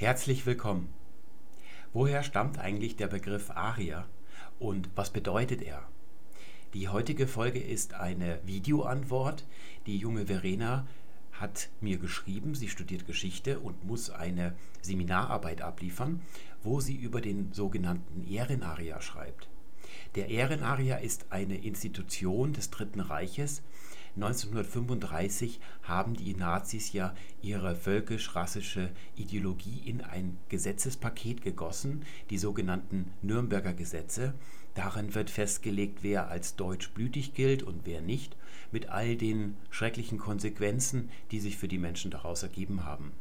Herzlich willkommen. Woher stammt eigentlich der Begriff Arier und was bedeutet er? Die heutige Folge ist eine Videoantwort. Die junge Verena hat mir geschrieben, sie studiert Geschichte und muss eine Seminararbeit abliefern, wo sie über den sogenannten Ehrenarier schreibt. Der Ehrenarier ist eine Institution des Dritten Reiches, 1935 haben die Nazis ja ihre völkisch-rassische Ideologie in ein Gesetzespaket gegossen, die sogenannten Nürnberger Gesetze. Darin wird festgelegt, wer als deutschblütig gilt und wer nicht, mit all den schrecklichen Konsequenzen, die sich für die Menschen daraus ergeben haben.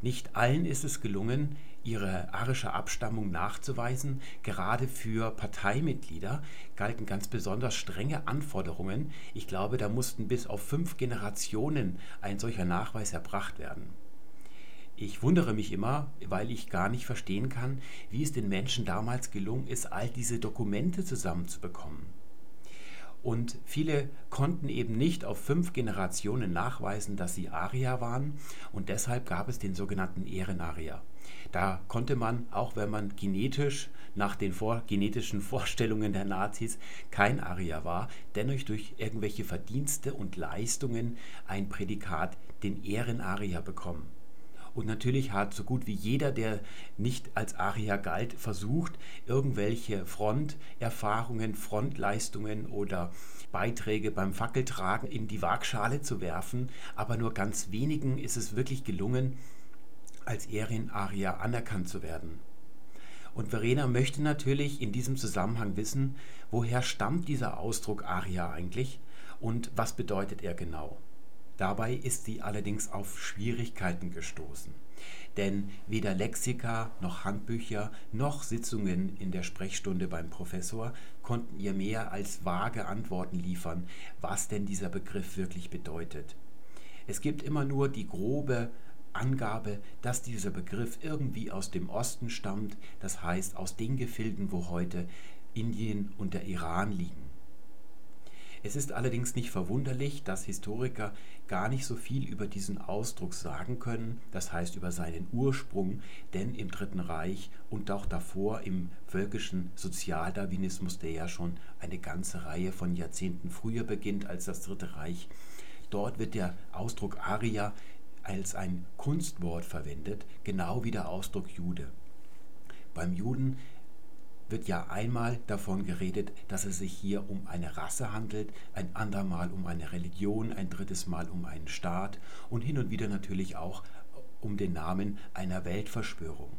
Nicht allen ist es gelungen, ihre arische Abstammung nachzuweisen. Gerade für Parteimitglieder galten ganz besonders strenge Anforderungen. Ich glaube, da mussten bis auf fünf Generationen ein solcher Nachweis erbracht werden. Ich wundere mich immer, weil ich gar nicht verstehen kann, wie es den Menschen damals gelungen ist, all diese Dokumente zusammenzubekommen. Und viele konnten eben nicht auf fünf Generationen nachweisen, dass sie Arier waren und deshalb gab es den sogenannten Ehrenarier. Da konnte man, auch wenn man genetisch nach den vor, genetischen Vorstellungen der Nazis kein Arier war, dennoch durch irgendwelche Verdienste und Leistungen ein Prädikat, den Ehrenarier bekommen. Und natürlich hat so gut wie jeder, der nicht als Arier galt, versucht, irgendwelche Fronterfahrungen, Frontleistungen oder Beiträge beim Fackeltragen in die Waagschale zu werfen. Aber nur ganz wenigen ist es wirklich gelungen, als Ehrenarier anerkannt zu werden. Und Verena möchte natürlich in diesem Zusammenhang wissen, woher stammt dieser Ausdruck Aria eigentlich und was bedeutet er genau. Dabei ist sie allerdings auf Schwierigkeiten gestoßen. Denn weder Lexika noch Handbücher noch Sitzungen in der Sprechstunde beim Professor konnten ihr mehr als vage Antworten liefern, was denn dieser Begriff wirklich bedeutet. Es gibt immer nur die grobe Angabe, dass dieser Begriff irgendwie aus dem Osten stammt, das heißt aus den Gefilden, wo heute Indien und der Iran liegen. Es ist allerdings nicht verwunderlich, dass Historiker gar nicht so viel über diesen Ausdruck sagen können, das heißt über seinen Ursprung, denn im Dritten Reich und auch davor im völkischen Sozialdarwinismus, der ja schon eine ganze Reihe von Jahrzehnten früher beginnt als das Dritte Reich, dort wird der Ausdruck Aria als ein Kunstwort verwendet, genau wie der Ausdruck Jude. Beim Juden wird ja einmal davon geredet, dass es sich hier um eine Rasse handelt, ein andermal um eine Religion, ein drittes Mal um einen Staat und hin und wieder natürlich auch um den Namen einer Weltverschwörung.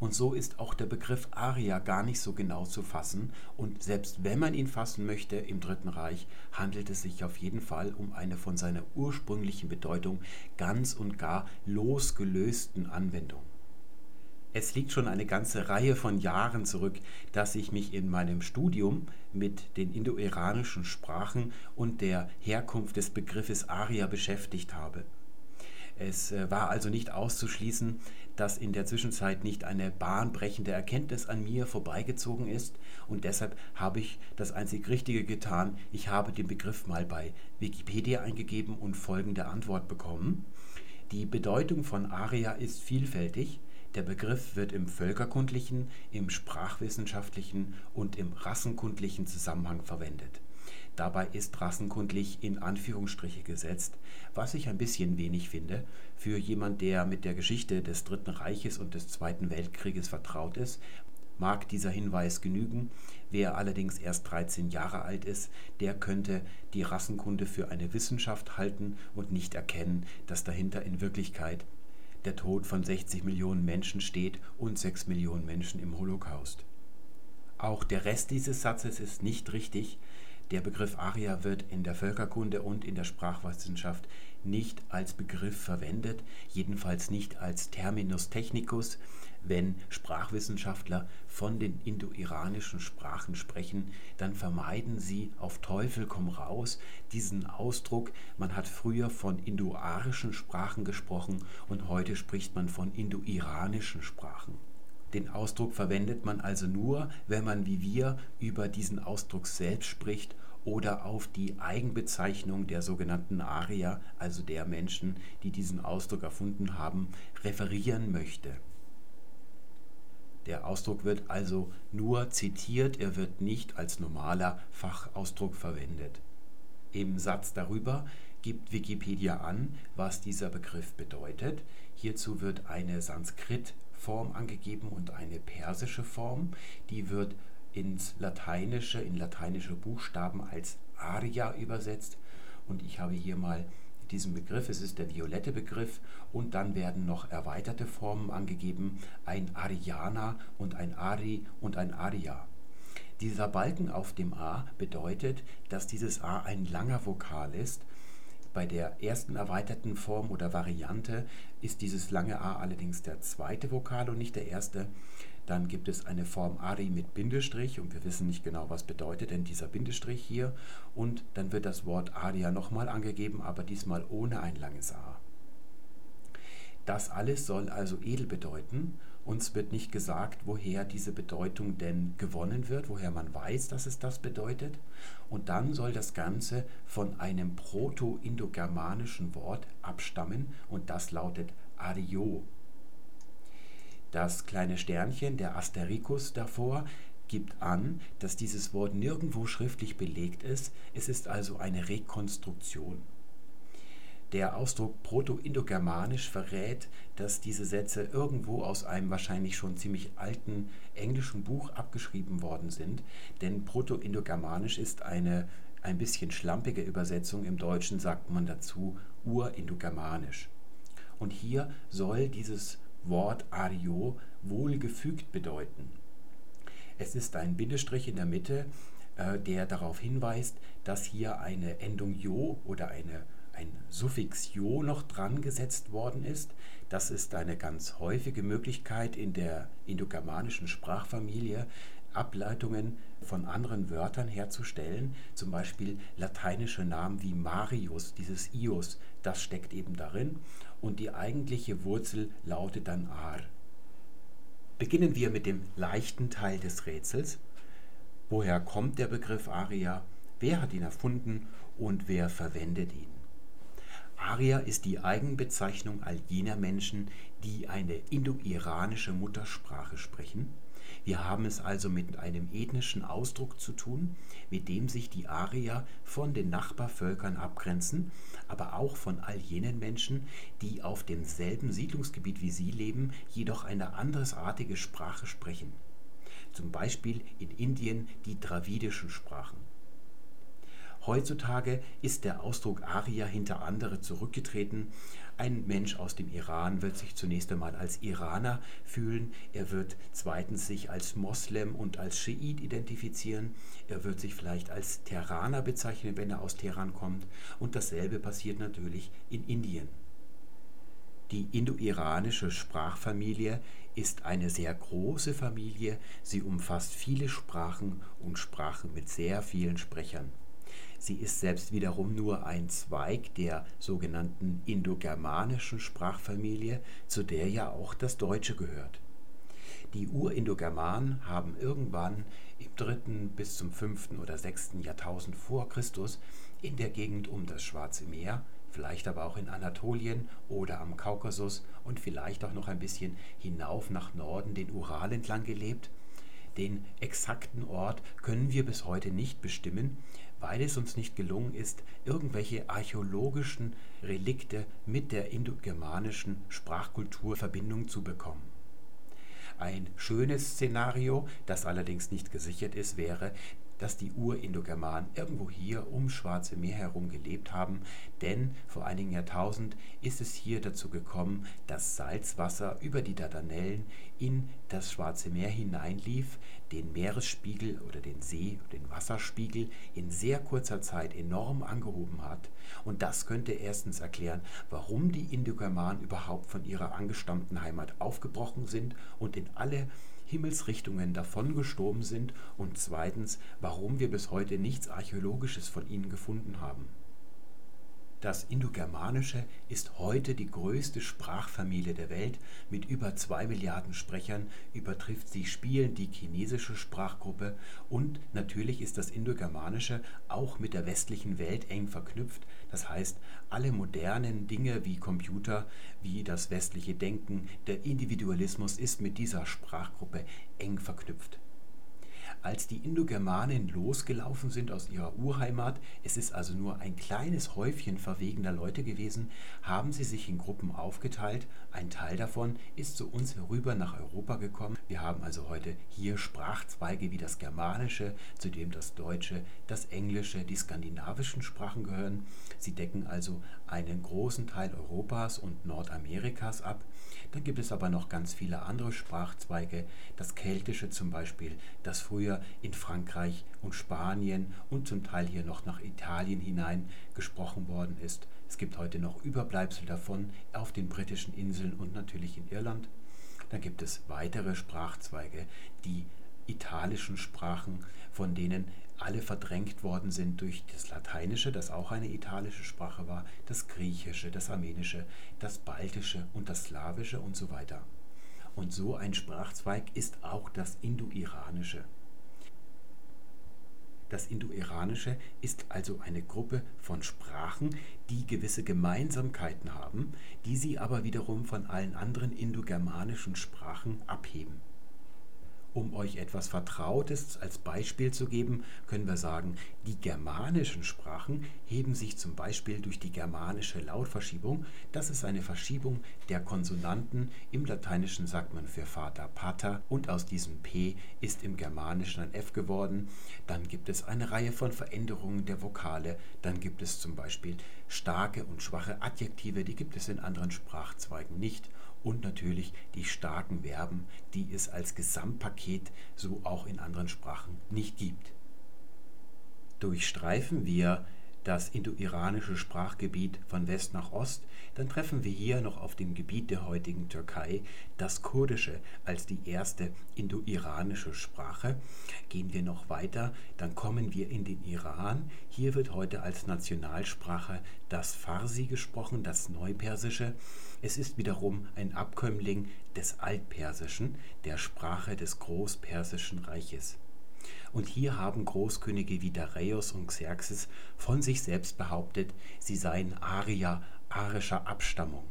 Und so ist auch der Begriff Aria gar nicht so genau zu fassen. Und selbst wenn man ihn fassen möchte im Dritten Reich, handelt es sich auf jeden Fall um eine von seiner ursprünglichen Bedeutung ganz und gar losgelösten Anwendung. Es liegt schon eine ganze Reihe von Jahren zurück, dass ich mich in meinem Studium mit den indo-iranischen Sprachen und der Herkunft des Begriffes Aria beschäftigt habe. Es äh, war also nicht auszuschließen, dass in der Zwischenzeit nicht eine bahnbrechende Erkenntnis an mir vorbeigezogen ist und deshalb habe ich das einzig Richtige getan. Ich habe den Begriff mal bei Wikipedia eingegeben und folgende Antwort bekommen. Die Bedeutung von Aria ist vielfältig. Der Begriff wird im völkerkundlichen, im sprachwissenschaftlichen und im rassenkundlichen Zusammenhang verwendet. Dabei ist rassenkundlich in Anführungsstriche gesetzt, was ich ein bisschen wenig finde für jemand, der mit der Geschichte des Dritten Reiches und des Zweiten Weltkrieges vertraut ist, mag dieser Hinweis genügen. Wer allerdings erst 13 Jahre alt ist, der könnte die Rassenkunde für eine Wissenschaft halten und nicht erkennen, dass dahinter in Wirklichkeit der Tod von 60 Millionen Menschen steht und 6 Millionen Menschen im Holocaust. Auch der Rest dieses Satzes ist nicht richtig, der Begriff Arier wird in der Völkerkunde und in der Sprachwissenschaft nicht als Begriff verwendet, jedenfalls nicht als Terminus technicus. Wenn Sprachwissenschaftler von den indo-iranischen Sprachen sprechen, dann vermeiden sie auf Teufel komm raus diesen Ausdruck. Man hat früher von indo-arischen Sprachen gesprochen und heute spricht man von indo-iranischen Sprachen. Den Ausdruck verwendet man also nur, wenn man wie wir über diesen Ausdruck selbst spricht oder auf die Eigenbezeichnung der sogenannten Arier, also der Menschen, die diesen Ausdruck erfunden haben, referieren möchte. Der Ausdruck wird also nur zitiert, er wird nicht als normaler Fachausdruck verwendet. Im Satz darüber gibt Wikipedia an, was dieser Begriff bedeutet. Hierzu wird eine Sanskrit-Form angegeben und eine persische Form. Die wird ins Lateinische, in lateinische Buchstaben als Aria übersetzt. Und ich habe hier mal diesen Begriff, es ist der violette Begriff, und dann werden noch erweiterte Formen angegeben, ein Ariana und ein Ari und ein Aria. Dieser Balken auf dem A bedeutet, dass dieses A ein langer Vokal ist. Bei der ersten erweiterten Form oder Variante ist dieses lange A allerdings der zweite Vokal und nicht der erste. Dann gibt es eine Form Ari mit Bindestrich und wir wissen nicht genau, was bedeutet denn dieser Bindestrich hier. Und dann wird das Wort Aria nochmal angegeben, aber diesmal ohne ein langes A. Das alles soll also edel bedeuten. Uns wird nicht gesagt, woher diese Bedeutung denn gewonnen wird, woher man weiß, dass es das bedeutet. Und dann soll das Ganze von einem proto-indogermanischen Wort abstammen und das lautet Ario. Das kleine Sternchen, der Astericus davor, gibt an, dass dieses Wort nirgendwo schriftlich belegt ist. Es ist also eine Rekonstruktion. Der Ausdruck Proto-Indogermanisch verrät, dass diese Sätze irgendwo aus einem wahrscheinlich schon ziemlich alten englischen Buch abgeschrieben worden sind, denn Proto-Indogermanisch ist eine ein bisschen schlampige Übersetzung. Im Deutschen sagt man dazu Urindogermanisch. Und hier soll dieses Wort Ario wohlgefügt bedeuten. Es ist ein Bindestrich in der Mitte, äh, der darauf hinweist, dass hier eine Endung Jo oder eine, ein Suffix Jo noch dran gesetzt worden ist. Das ist eine ganz häufige Möglichkeit in der indogermanischen Sprachfamilie, Ableitungen von anderen Wörtern herzustellen, zum Beispiel lateinische Namen wie Marius, dieses Ius, das steckt eben darin und die eigentliche Wurzel lautet dann Ar. Beginnen wir mit dem leichten Teil des Rätsels. Woher kommt der Begriff Aria? Wer hat ihn erfunden und wer verwendet ihn? Aria ist die Eigenbezeichnung all jener Menschen, die eine indo-iranische Muttersprache sprechen wir haben es also mit einem ethnischen Ausdruck zu tun, mit dem sich die Arier von den Nachbarvölkern abgrenzen, aber auch von all jenen Menschen, die auf demselben Siedlungsgebiet wie sie leben, jedoch eine andersartige Sprache sprechen. Zum Beispiel in Indien die dravidischen Sprachen. Heutzutage ist der Ausdruck Arier hinter andere zurückgetreten. Ein Mensch aus dem Iran wird sich zunächst einmal als Iraner fühlen, er wird zweitens sich als Moslem und als Schiit identifizieren, er wird sich vielleicht als Terraner bezeichnen, wenn er aus Teheran kommt und dasselbe passiert natürlich in Indien. Die indo-iranische Sprachfamilie ist eine sehr große Familie, sie umfasst viele Sprachen und Sprachen mit sehr vielen Sprechern. Sie ist selbst wiederum nur ein Zweig der sogenannten indogermanischen Sprachfamilie, zu der ja auch das Deutsche gehört. Die Urindogermanen haben irgendwann im dritten bis zum fünften oder sechsten Jahrtausend vor Christus in der Gegend um das Schwarze Meer, vielleicht aber auch in Anatolien oder am Kaukasus und vielleicht auch noch ein bisschen hinauf nach Norden den Ural entlang gelebt. Den exakten Ort können wir bis heute nicht bestimmen, weil es uns nicht gelungen ist, irgendwelche archäologischen Relikte mit der indogermanischen Sprachkultur Verbindung zu bekommen. Ein schönes Szenario, das allerdings nicht gesichert ist, wäre, dass die Urindogermanen irgendwo hier ums Schwarze Meer herum gelebt haben, denn vor einigen Jahrtausend ist es hier dazu gekommen, dass Salzwasser über die Dardanellen in das Schwarze Meer hineinlief, den Meeresspiegel oder den See, den Wasserspiegel in sehr kurzer Zeit enorm angehoben hat. Und das könnte erstens erklären, warum die Indogermanen überhaupt von ihrer angestammten Heimat aufgebrochen sind und in alle Himmelsrichtungen davongestorben sind und zweitens, warum wir bis heute nichts Archäologisches von ihnen gefunden haben. Das Indogermanische ist heute die größte Sprachfamilie der Welt. Mit über zwei Milliarden Sprechern übertrifft sie spielend die chinesische Sprachgruppe und natürlich ist das Indogermanische auch mit der westlichen Welt eng verknüpft. Das heißt, alle modernen Dinge wie Computer, wie das westliche Denken, der Individualismus ist mit dieser Sprachgruppe eng verknüpft als die Indogermanen losgelaufen sind aus ihrer Urheimat, es ist also nur ein kleines Häufchen verwegener Leute gewesen, haben sie sich in Gruppen aufgeteilt. Ein Teil davon ist zu uns herüber nach Europa gekommen. Wir haben also heute hier Sprachzweige wie das Germanische, zu dem das Deutsche, das Englische, die skandinavischen Sprachen gehören. Sie decken also einen großen Teil Europas und Nordamerikas ab. Dann gibt es aber noch ganz viele andere Sprachzweige, das Keltische zum Beispiel, das früher in Frankreich und Spanien und zum Teil hier noch nach Italien hinein gesprochen worden ist. Es gibt heute noch Überbleibsel davon auf den britischen Inseln und natürlich in Irland. Dann gibt es weitere Sprachzweige, die italischen Sprachen, von denen alle verdrängt worden sind durch das Lateinische, das auch eine italische Sprache war, das Griechische, das Armenische, das Baltische und das Slawische und so weiter. Und so ein Sprachzweig ist auch das Indo-Iranische. Das Indo-Iranische ist also eine Gruppe von Sprachen, die gewisse Gemeinsamkeiten haben, die sie aber wiederum von allen anderen indogermanischen Sprachen abheben. Um euch etwas Vertrautes als Beispiel zu geben, können wir sagen, die germanischen Sprachen heben sich zum Beispiel durch die germanische Lautverschiebung. Das ist eine Verschiebung der Konsonanten. Im Lateinischen sagt man für Vater Pater und aus diesem P ist im Germanischen ein F geworden. Dann gibt es eine Reihe von Veränderungen der Vokale. Dann gibt es zum Beispiel starke und schwache Adjektive, die gibt es in anderen Sprachzweigen nicht und natürlich die starken Verben, die es als Gesamtpaket so auch in anderen Sprachen nicht gibt. Durchstreifen wir das indo-iranische Sprachgebiet von West nach Ost, dann treffen wir hier noch auf dem Gebiet der heutigen Türkei das Kurdische als die erste indo-iranische Sprache. Gehen wir noch weiter, dann kommen wir in den Iran. Hier wird heute als Nationalsprache das Farsi gesprochen, das Neupersische. Es ist wiederum ein Abkömmling des Altpersischen, der Sprache des Großpersischen Reiches. Und hier haben Großkönige wie Dareios und Xerxes von sich selbst behauptet, sie seien Arier arischer Abstammung.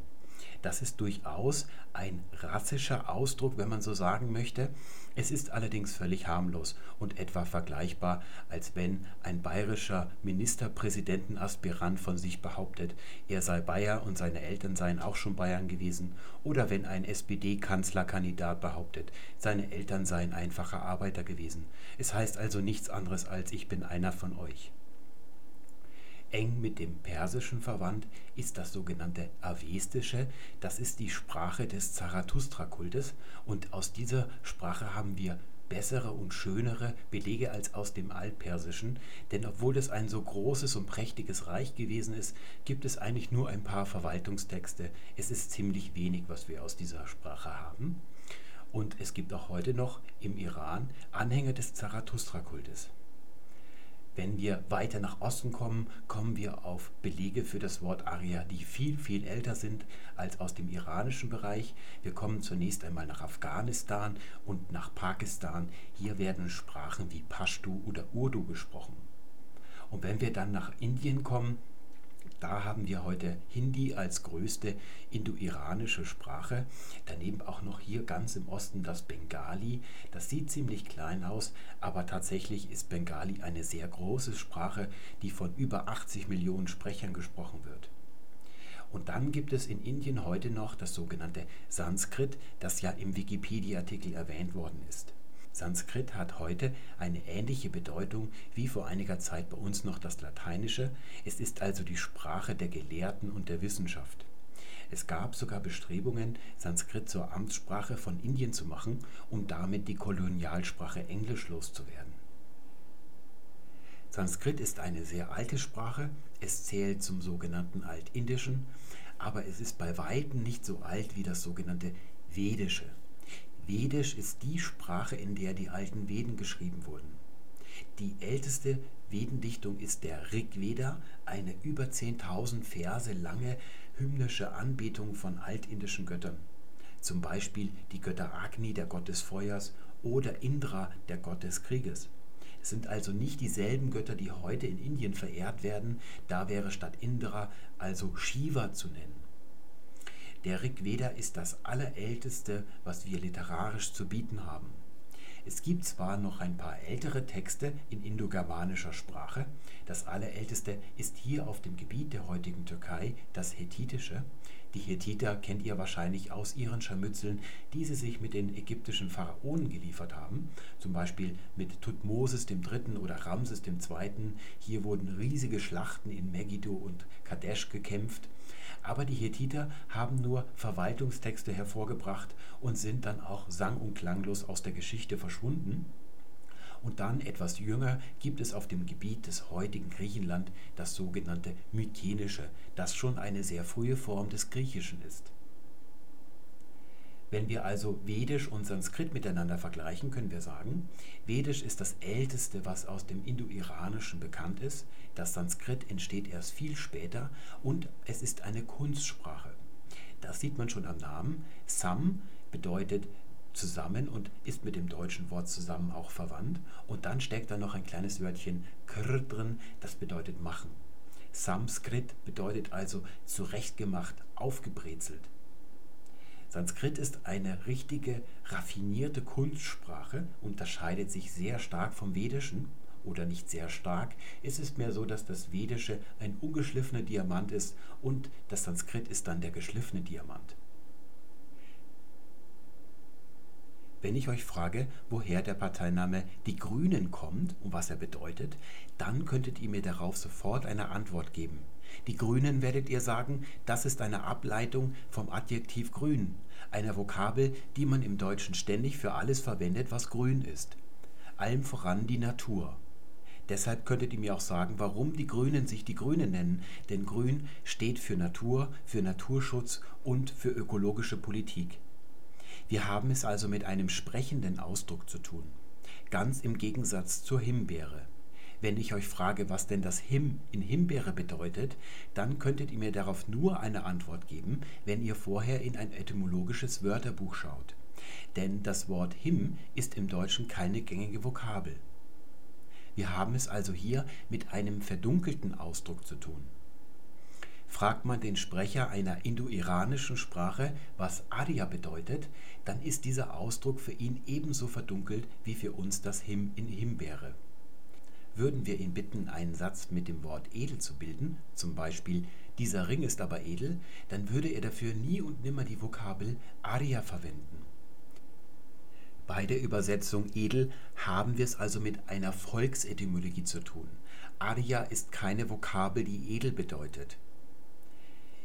Das ist durchaus ein rassischer Ausdruck, wenn man so sagen möchte. Es ist allerdings völlig harmlos und etwa vergleichbar, als wenn ein bayerischer Ministerpräsidentenaspirant von sich behauptet, er sei Bayer und seine Eltern seien auch schon Bayern gewesen, oder wenn ein SPD-Kanzlerkandidat behauptet, seine Eltern seien einfache Arbeiter gewesen. Es heißt also nichts anderes als ich bin einer von euch. Eng mit dem Persischen verwandt ist das sogenannte Avestische, das ist die Sprache des Zarathustra-Kultes und aus dieser Sprache haben wir bessere und schönere Belege als aus dem Altpersischen, denn obwohl es ein so großes und prächtiges Reich gewesen ist, gibt es eigentlich nur ein paar Verwaltungstexte. Es ist ziemlich wenig, was wir aus dieser Sprache haben. Und es gibt auch heute noch im Iran Anhänger des Zarathustra-Kultes. Wenn wir weiter nach Osten kommen, kommen wir auf Belege für das Wort Arya, die viel, viel älter sind als aus dem iranischen Bereich. Wir kommen zunächst einmal nach Afghanistan und nach Pakistan. Hier werden Sprachen wie Pashtu oder Urdu gesprochen. Und wenn wir dann nach Indien kommen, da haben wir heute Hindi als größte indo-iranische Sprache. Daneben auch noch hier ganz im Osten das Bengali. Das sieht ziemlich klein aus, aber tatsächlich ist Bengali eine sehr große Sprache, die von über 80 Millionen Sprechern gesprochen wird. Und dann gibt es in Indien heute noch das sogenannte Sanskrit, das ja im Wikipedia-Artikel erwähnt worden ist. Sanskrit hat heute eine ähnliche Bedeutung wie vor einiger Zeit bei uns noch das Lateinische. Es ist also die Sprache der Gelehrten und der Wissenschaft. Es gab sogar Bestrebungen, Sanskrit zur Amtssprache von Indien zu machen, um damit die Kolonialsprache Englisch loszuwerden. Sanskrit ist eine sehr alte Sprache, es zählt zum sogenannten Altindischen, aber es ist bei weitem nicht so alt wie das sogenannte Vedische. Vedisch ist die Sprache, in der die alten Veden geschrieben wurden. Die älteste Vedendichtung ist der Rig Veda, eine über 10.000 Verse lange hymnische Anbetung von altindischen Göttern. Zum Beispiel die Götter Agni, der Gott des Feuers, oder Indra, der Gott des Krieges. Es sind also nicht dieselben Götter, die heute in Indien verehrt werden, da wäre statt Indra also Shiva zu nennen. Der Rig Veda ist das allerälteste, was wir literarisch zu bieten haben. Es gibt zwar noch ein paar ältere Texte in indogermanischer Sprache, das allerälteste ist hier auf dem Gebiet der heutigen Türkei das Hethitische, die Hethiter kennt ihr wahrscheinlich aus ihren Scharmützeln, die sie sich mit den ägyptischen Pharaonen geliefert haben, zum Beispiel mit Thutmosis III. oder Ramses II. Hier wurden riesige Schlachten in Megiddo und Kadesh gekämpft. Aber die Hethiter haben nur Verwaltungstexte hervorgebracht und sind dann auch sang- und klanglos aus der Geschichte verschwunden. Und dann etwas jünger gibt es auf dem Gebiet des heutigen Griechenland das sogenannte Mykenische, das schon eine sehr frühe Form des Griechischen ist. Wenn wir also Vedisch und Sanskrit miteinander vergleichen, können wir sagen, Vedisch ist das älteste, was aus dem Indo-Iranischen bekannt ist. Das Sanskrit entsteht erst viel später und es ist eine Kunstsprache. Das sieht man schon am Namen. Sam bedeutet zusammen und ist mit dem deutschen Wort zusammen auch verwandt. Und dann steckt da noch ein kleines Wörtchen kr drin, das bedeutet machen. Sanskrit bedeutet also zurechtgemacht, aufgebrezelt. Sanskrit ist eine richtige, raffinierte Kunstsprache, unterscheidet sich sehr stark vom Vedischen oder nicht sehr stark. Es ist mehr so, dass das Vedische ein ungeschliffener Diamant ist und das Sanskrit ist dann der geschliffene Diamant. Wenn ich euch frage, woher der Parteiname Die Grünen kommt und was er bedeutet, dann könntet ihr mir darauf sofort eine Antwort geben. Die Grünen werdet ihr sagen, das ist eine Ableitung vom Adjektiv grün, einer Vokabel, die man im Deutschen ständig für alles verwendet, was grün ist. Allem voran die Natur. Deshalb könntet ihr mir auch sagen, warum die Grünen sich die Grünen nennen, denn Grün steht für Natur, für Naturschutz und für ökologische Politik. Wir haben es also mit einem sprechenden Ausdruck zu tun, ganz im Gegensatz zur Himbeere. Wenn ich euch frage, was denn das Him in Himbeere bedeutet, dann könntet ihr mir darauf nur eine Antwort geben, wenn ihr vorher in ein etymologisches Wörterbuch schaut. Denn das Wort Him ist im Deutschen keine gängige Vokabel. Wir haben es also hier mit einem verdunkelten Ausdruck zu tun. Fragt man den Sprecher einer indo-iranischen Sprache, was Arya bedeutet, dann ist dieser Ausdruck für ihn ebenso verdunkelt wie für uns das Him in Himbeere. Würden wir ihn bitten, einen Satz mit dem Wort edel zu bilden, zum Beispiel dieser Ring ist aber edel, dann würde er dafür nie und nimmer die Vokabel Arya verwenden. Bei der Übersetzung edel haben wir es also mit einer Volksetymologie zu tun. Arya ist keine Vokabel, die edel bedeutet.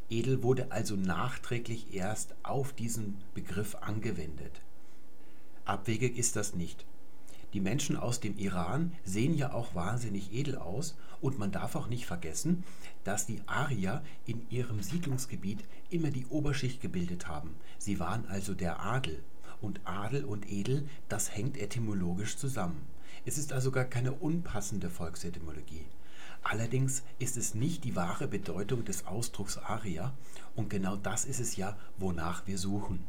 Edel wurde also nachträglich erst auf diesen Begriff angewendet. Abwegig ist das nicht. Die Menschen aus dem Iran sehen ja auch wahnsinnig edel aus und man darf auch nicht vergessen, dass die Arier in ihrem Siedlungsgebiet immer die Oberschicht gebildet haben. Sie waren also der Adel. Und Adel und Edel, das hängt etymologisch zusammen. Es ist also gar keine unpassende Volksetymologie. Allerdings ist es nicht die wahre Bedeutung des Ausdrucks Aria und genau das ist es ja, wonach wir suchen.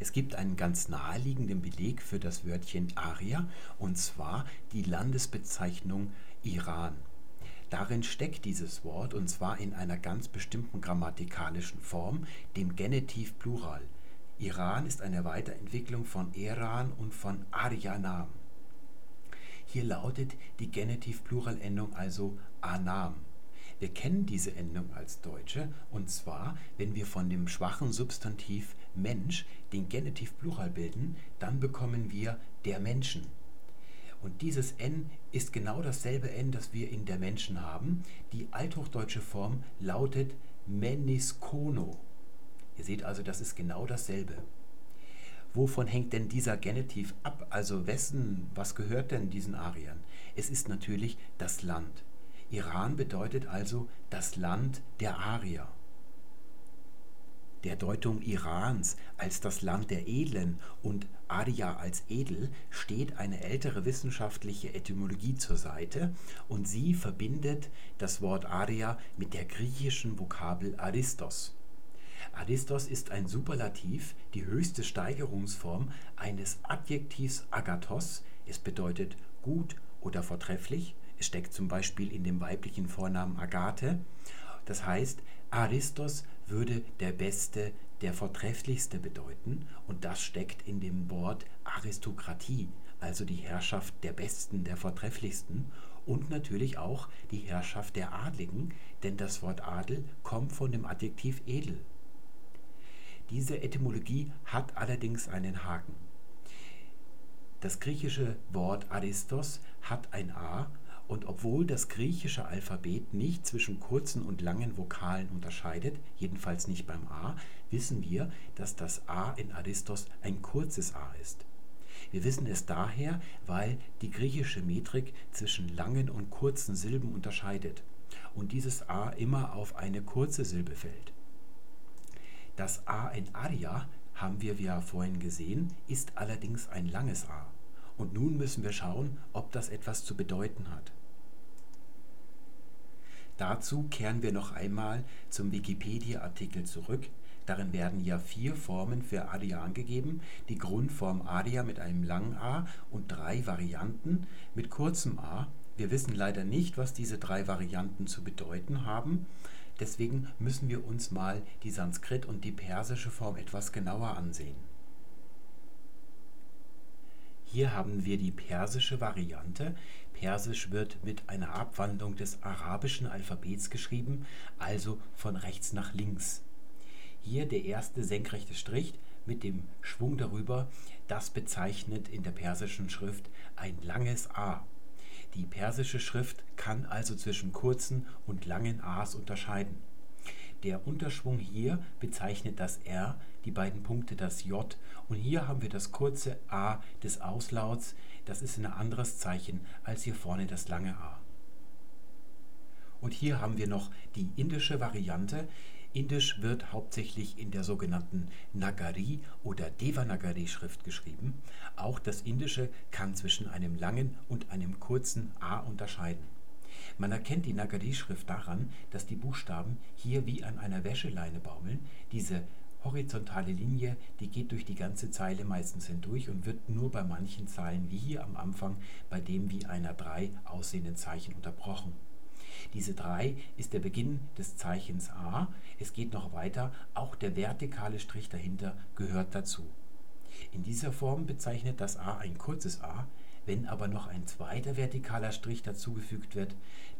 Es gibt einen ganz naheliegenden Beleg für das Wörtchen Aria und zwar die Landesbezeichnung Iran. Darin steckt dieses Wort und zwar in einer ganz bestimmten grammatikalischen Form, dem Genitiv Plural. Iran ist eine Weiterentwicklung von Iran und von Aryanam. Hier lautet die Genitiv-Pluralendung also Anam. Wir kennen diese Endung als Deutsche und zwar, wenn wir von dem schwachen Substantiv Mensch den Genitiv Plural bilden, dann bekommen wir der Menschen. Und dieses N ist genau dasselbe N, das wir in der Menschen haben. Die althochdeutsche Form lautet Meniskono. Ihr seht also, das ist genau dasselbe. Wovon hängt denn dieser Genitiv ab? Also wessen, was gehört denn diesen Ariern? Es ist natürlich das Land. Iran bedeutet also das Land der Arier. Der Deutung Irans als das Land der Edlen und Arya als edel steht eine ältere wissenschaftliche Etymologie zur Seite und sie verbindet das Wort Arya mit der griechischen Vokabel Aristos. Aristos ist ein Superlativ, die höchste Steigerungsform eines Adjektivs agathos. Es bedeutet gut oder vortrefflich. Es steckt zum Beispiel in dem weiblichen Vornamen Agathe. Das heißt, Aristos würde der Beste, der Vortrefflichste bedeuten und das steckt in dem Wort Aristokratie, also die Herrschaft der Besten, der Vortrefflichsten und natürlich auch die Herrschaft der Adligen, denn das Wort Adel kommt von dem Adjektiv edel. Diese Etymologie hat allerdings einen Haken. Das griechische Wort Aristos hat ein A und obwohl das griechische Alphabet nicht zwischen kurzen und langen Vokalen unterscheidet, jedenfalls nicht beim A, wissen wir, dass das A in Aristos ein kurzes A ist. Wir wissen es daher, weil die griechische Metrik zwischen langen und kurzen Silben unterscheidet und dieses A immer auf eine kurze Silbe fällt. Das A in Arya, haben wir ja vorhin gesehen, ist allerdings ein langes A. Und nun müssen wir schauen, ob das etwas zu bedeuten hat. Dazu kehren wir noch einmal zum Wikipedia-Artikel zurück. Darin werden ja vier Formen für Adia angegeben. Die Grundform Adia mit einem langen A und drei Varianten mit kurzem A. Wir wissen leider nicht, was diese drei Varianten zu bedeuten haben. Deswegen müssen wir uns mal die Sanskrit und die persische Form etwas genauer ansehen. Hier haben wir die persische Variante. Persisch wird mit einer Abwandlung des arabischen Alphabets geschrieben, also von rechts nach links. Hier der erste senkrechte Strich mit dem Schwung darüber, das bezeichnet in der persischen Schrift ein langes A. Die persische Schrift kann also zwischen kurzen und langen A's unterscheiden. Der Unterschwung hier bezeichnet das R, die beiden Punkte das J und hier haben wir das kurze A des Auslauts, das ist ein anderes Zeichen als hier vorne das lange A. Und hier haben wir noch die indische Variante. Indisch wird hauptsächlich in der sogenannten Nagari oder Devanagari Schrift geschrieben. Auch das Indische kann zwischen einem langen und einem kurzen A unterscheiden. Man erkennt die Nagari-Schrift daran, dass die Buchstaben hier wie an einer Wäscheleine baumeln. Diese horizontale Linie, die geht durch die ganze Zeile meistens hindurch und wird nur bei manchen Zeilen, wie hier am Anfang, bei dem wie einer 3 aussehenden Zeichen unterbrochen. Diese 3 ist der Beginn des Zeichens A. Es geht noch weiter, auch der vertikale Strich dahinter gehört dazu. In dieser Form bezeichnet das A ein kurzes A, wenn aber noch ein zweiter vertikaler Strich dazugefügt wird,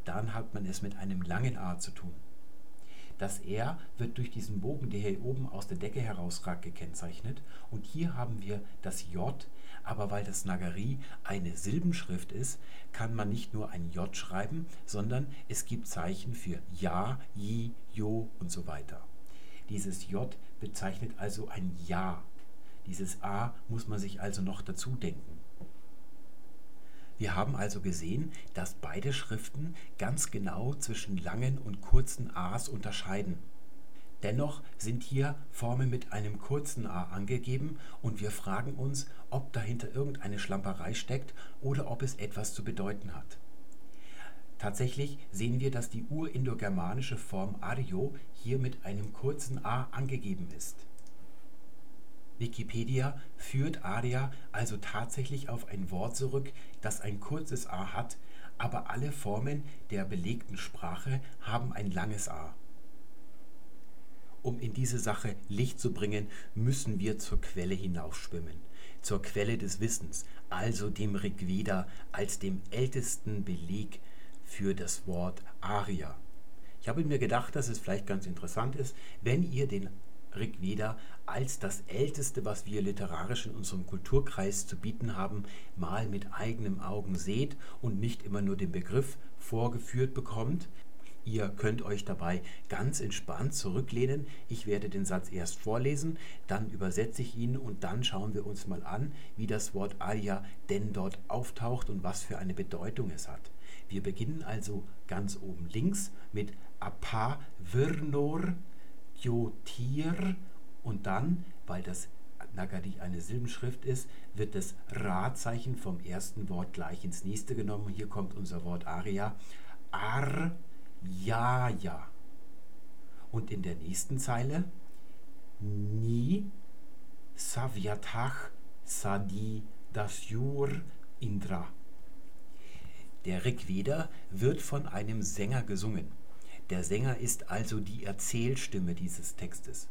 dann hat man es mit einem langen A zu tun. Das R wird durch diesen Bogen, der hier oben aus der Decke herausragt, gekennzeichnet. Und hier haben wir das J, aber weil das Nagari eine Silbenschrift ist, kann man nicht nur ein J schreiben, sondern es gibt Zeichen für Ja, Ji, Jo und so weiter. Dieses J bezeichnet also ein Ja. Dieses A muss man sich also noch dazu denken. Wir haben also gesehen, dass beide Schriften ganz genau zwischen langen und kurzen A's unterscheiden. Dennoch sind hier Formen mit einem kurzen a angegeben und wir fragen uns, ob dahinter irgendeine Schlamperei steckt oder ob es etwas zu bedeuten hat. Tatsächlich sehen wir, dass die urindogermanische Form Aryo hier mit einem kurzen a angegeben ist Wikipedia führt Aria also tatsächlich auf ein Wort zurück, das ein kurzes a hat, aber alle Formen der belegten Sprache haben ein langes a. Um in diese Sache Licht zu bringen, müssen wir zur Quelle hinaufschwimmen, zur Quelle des Wissens, also dem Rigveda als dem ältesten Beleg für das Wort Arya. Ich habe mir gedacht, dass es vielleicht ganz interessant ist, wenn ihr den Rigveda als das älteste, was wir literarisch in unserem Kulturkreis zu bieten haben, mal mit eigenen Augen seht und nicht immer nur den Begriff vorgeführt bekommt. Ihr könnt euch dabei ganz entspannt zurücklehnen. Ich werde den Satz erst vorlesen, dann übersetze ich ihn und dann schauen wir uns mal an, wie das Wort Arya denn dort auftaucht und was für eine Bedeutung es hat. Wir beginnen also ganz oben links mit Apa Virnor Yotir und dann, weil das Nagari eine Silbenschrift ist, wird das Ra-Zeichen vom ersten Wort gleich ins nächste genommen. Hier kommt unser Wort Aria. Ar, ja, ja. Und in der nächsten Zeile Ni, Savyatach, Sadi, Dasyur, Indra. Der Rigveda wird von einem Sänger gesungen. Der Sänger ist also die Erzählstimme dieses Textes.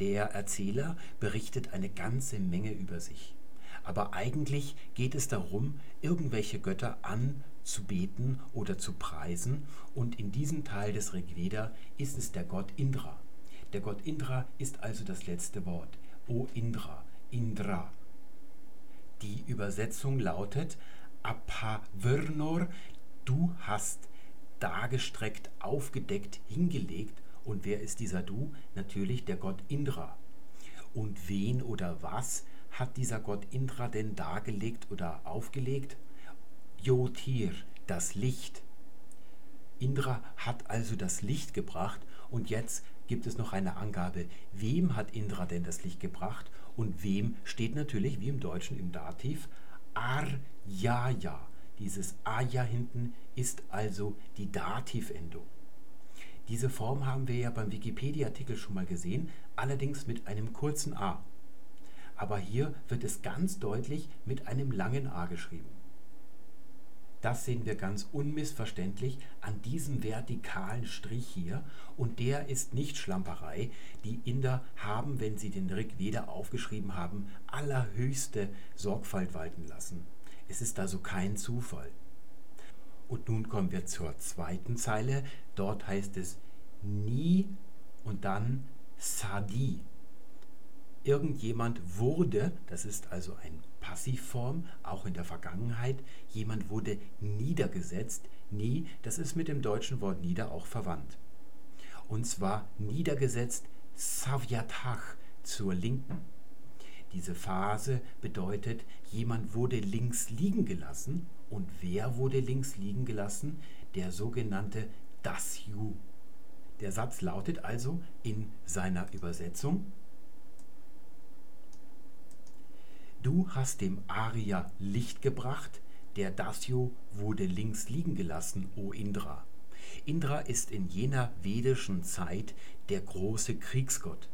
Der Erzähler berichtet eine ganze Menge über sich. Aber eigentlich geht es darum, irgendwelche Götter anzubeten oder zu preisen. Und in diesem Teil des Rigveda ist es der Gott Indra. Der Gott Indra ist also das letzte Wort. O Indra, Indra. Die Übersetzung lautet Apavirnor, du hast dargestreckt, aufgedeckt, hingelegt und wer ist dieser Du? Natürlich der Gott Indra. Und wen oder was hat dieser Gott Indra denn dargelegt oder aufgelegt? Jotir, das Licht. Indra hat also das Licht gebracht und jetzt gibt es noch eine Angabe, wem hat Indra denn das Licht gebracht und wem steht natürlich wie im Deutschen im Dativ Arjaya. Dieses Aja hinten ist also die Dativendung. Diese Form haben wir ja beim Wikipedia-Artikel schon mal gesehen, allerdings mit einem kurzen a. Aber hier wird es ganz deutlich mit einem langen a geschrieben. Das sehen wir ganz unmissverständlich an diesem vertikalen Strich hier und der ist nicht Schlamperei. Die Inder haben, wenn sie den Rig Veda aufgeschrieben haben, allerhöchste Sorgfalt walten lassen. Es ist also kein Zufall. Und nun kommen wir zur zweiten Zeile. Dort heißt es nie und dann sadi. Irgendjemand wurde, das ist also eine Passivform, auch in der Vergangenheit, jemand wurde niedergesetzt. Nie, das ist mit dem deutschen Wort nieder auch verwandt. Und zwar niedergesetzt Savyatach zur Linken. Diese Phase bedeutet, jemand wurde links liegen gelassen und wer wurde links liegen gelassen? Der sogenannte Dasyu. Der Satz lautet also in seiner Übersetzung, Du hast dem Arya Licht gebracht, der Dasyu wurde links liegen gelassen, o Indra. Indra ist in jener vedischen Zeit der große Kriegsgott.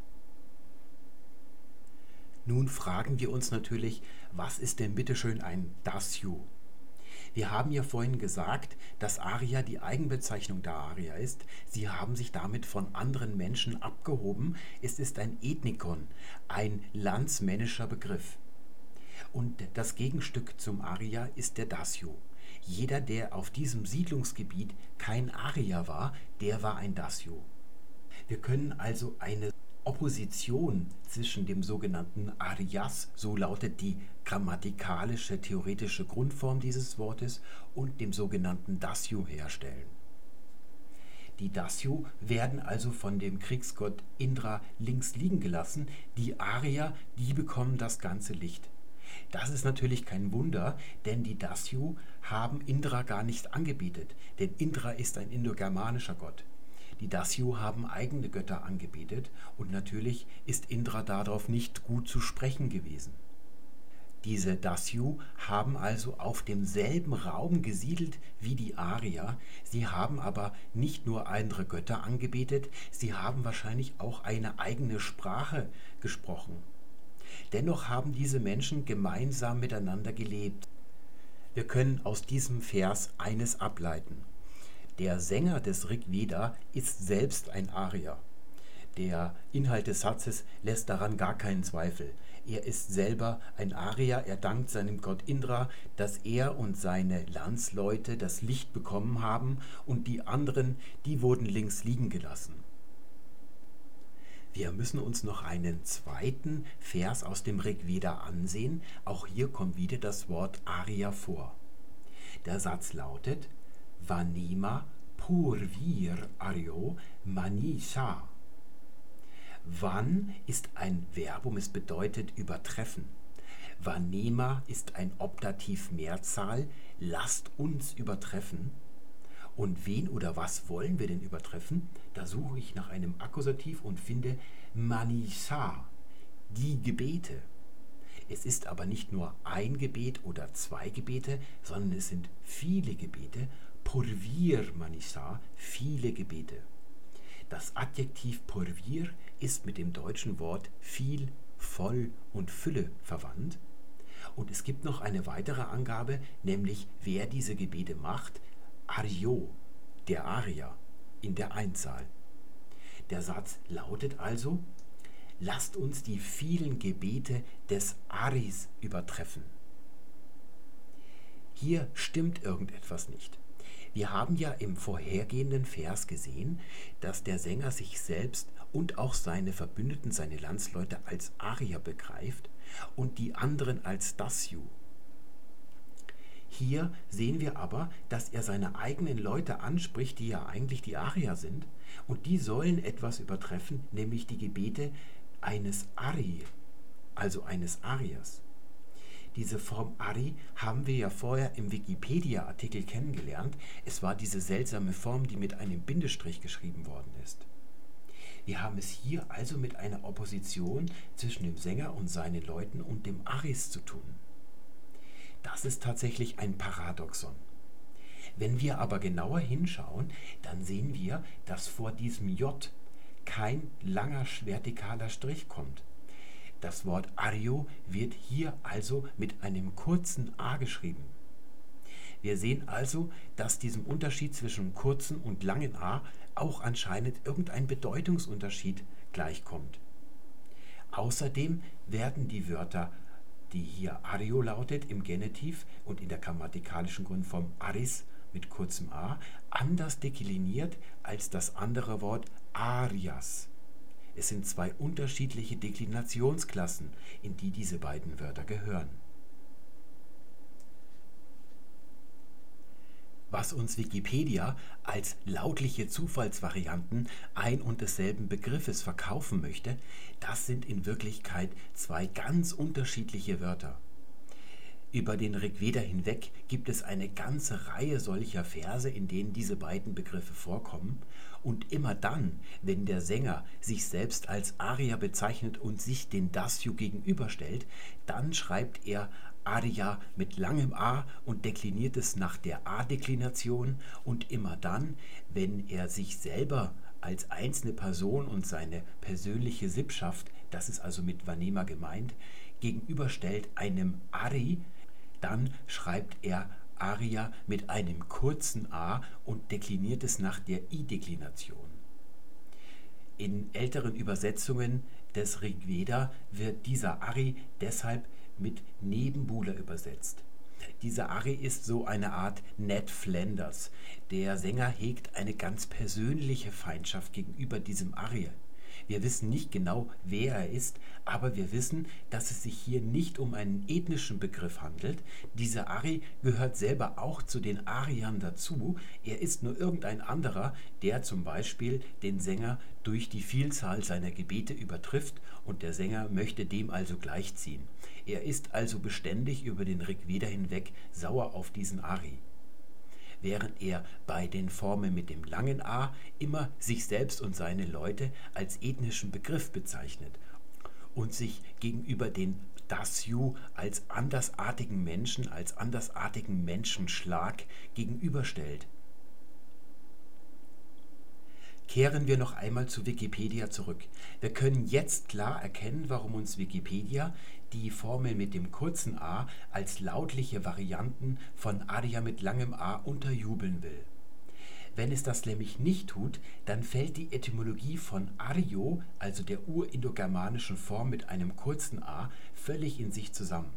Nun fragen wir uns natürlich, was ist denn bitteschön ein Dasyu? Wir haben ja vorhin gesagt, dass Aria die Eigenbezeichnung der Aria ist. Sie haben sich damit von anderen Menschen abgehoben. Es ist ein Ethnikon, ein landsmännischer Begriff. Und das Gegenstück zum Aria ist der Dasio. Jeder, der auf diesem Siedlungsgebiet kein Aria war, der war ein Dasio. Wir können also eine Opposition zwischen dem sogenannten Arias, so lautet die grammatikalische theoretische Grundform dieses Wortes, und dem sogenannten Dasyu herstellen. Die Dasyu werden also von dem Kriegsgott Indra links liegen gelassen, die Arier, die bekommen das ganze Licht. Das ist natürlich kein Wunder, denn die Dasyu haben Indra gar nicht angebetet, denn Indra ist ein indogermanischer Gott. Die Dasyu haben eigene Götter angebetet und natürlich ist Indra darauf nicht gut zu sprechen gewesen. Diese Dasyu haben also auf demselben Raum gesiedelt wie die Arier, sie haben aber nicht nur andere Götter angebetet, sie haben wahrscheinlich auch eine eigene Sprache gesprochen. Dennoch haben diese Menschen gemeinsam miteinander gelebt. Wir können aus diesem Vers eines ableiten. Der Sänger des Rig Veda ist selbst ein Arier. Der Inhalt des Satzes lässt daran gar keinen Zweifel. Er ist selber ein Arier, er dankt seinem Gott Indra, dass er und seine Landsleute das Licht bekommen haben und die anderen, die wurden links liegen gelassen. Wir müssen uns noch einen zweiten Vers aus dem Rig Veda ansehen. Auch hier kommt wieder das Wort Arya vor. Der Satz lautet Vanima Purvir Aryo Manisha. Wann ist ein Verbum, es bedeutet übertreffen. Vanema ist ein Optativ Mehrzahl, lasst uns übertreffen. Und wen oder was wollen wir denn übertreffen? Da suche ich nach einem Akkusativ und finde Manisa, die Gebete. Es ist aber nicht nur ein Gebet oder zwei Gebete, sondern es sind viele Gebete. Porvir Manisa, viele Gebete. Das Adjektiv porvir ist mit dem deutschen Wort viel, voll und Fülle verwandt. Und es gibt noch eine weitere Angabe, nämlich wer diese Gebete macht, Ario, der Arier, in der Einzahl. Der Satz lautet also, lasst uns die vielen Gebete des Aris übertreffen. Hier stimmt irgendetwas nicht. Wir haben ja im vorhergehenden Vers gesehen, dass der Sänger sich selbst und auch seine Verbündeten, seine Landsleute als Arier begreift und die anderen als Dasju. Hier sehen wir aber, dass er seine eigenen Leute anspricht, die ja eigentlich die Arier sind, und die sollen etwas übertreffen, nämlich die Gebete eines Ari, also eines Ariers. Diese Form Ari haben wir ja vorher im Wikipedia-Artikel kennengelernt. Es war diese seltsame Form, die mit einem Bindestrich geschrieben worden ist. Wir haben es hier also mit einer Opposition zwischen dem Sänger und seinen Leuten und dem Aris zu tun. Das ist tatsächlich ein Paradoxon. Wenn wir aber genauer hinschauen, dann sehen wir, dass vor diesem J kein langer vertikaler Strich kommt. Das Wort Ario wird hier also mit einem kurzen a geschrieben. Wir sehen also, dass diesem Unterschied zwischen kurzen und langen a auch anscheinend irgendein Bedeutungsunterschied gleichkommt. Außerdem werden die Wörter, die hier Ario lautet im Genitiv und in der grammatikalischen Grundform aris mit kurzem a, anders dekliniert als das andere Wort arias es sind zwei unterschiedliche Deklinationsklassen, in die diese beiden Wörter gehören. Was uns Wikipedia als lautliche Zufallsvarianten ein und desselben Begriffes verkaufen möchte, das sind in Wirklichkeit zwei ganz unterschiedliche Wörter. Über den Rigveda hinweg gibt es eine ganze Reihe solcher Verse, in denen diese beiden Begriffe vorkommen. Und immer dann, wenn der Sänger sich selbst als Arya bezeichnet und sich den Dasyu gegenüberstellt, dann schreibt er Arya mit langem A und dekliniert es nach der A-Deklination. Und immer dann, wenn er sich selber als einzelne Person und seine persönliche Sippschaft, das ist also mit Vanema gemeint, gegenüberstellt einem Ari, dann schreibt er Aria mit einem kurzen a und dekliniert es nach der i-Deklination. In älteren Übersetzungen des Rigveda wird dieser Ari deshalb mit Nebenbuhler übersetzt. Dieser Ari ist so eine Art Ned Flanders. Der Sänger hegt eine ganz persönliche Feindschaft gegenüber diesem Ari. Wir wissen nicht genau, wer er ist, aber wir wissen, dass es sich hier nicht um einen ethnischen Begriff handelt. Dieser Ari gehört selber auch zu den Ariern dazu. Er ist nur irgendein anderer, der zum Beispiel den Sänger durch die Vielzahl seiner Gebete übertrifft und der Sänger möchte dem also gleichziehen. Er ist also beständig über den Rigveda hinweg sauer auf diesen Ari während er bei den Formen mit dem langen a immer sich selbst und seine Leute als ethnischen Begriff bezeichnet und sich gegenüber den Dasyu als andersartigen Menschen, als andersartigen Menschenschlag gegenüberstellt. Kehren wir noch einmal zu Wikipedia zurück. Wir können jetzt klar erkennen, warum uns Wikipedia die Formel mit dem kurzen a als lautliche Varianten von Aria mit langem a unterjubeln will. Wenn es das nämlich nicht tut, dann fällt die Etymologie von Ario, also der urindogermanischen Form mit einem kurzen a, völlig in sich zusammen.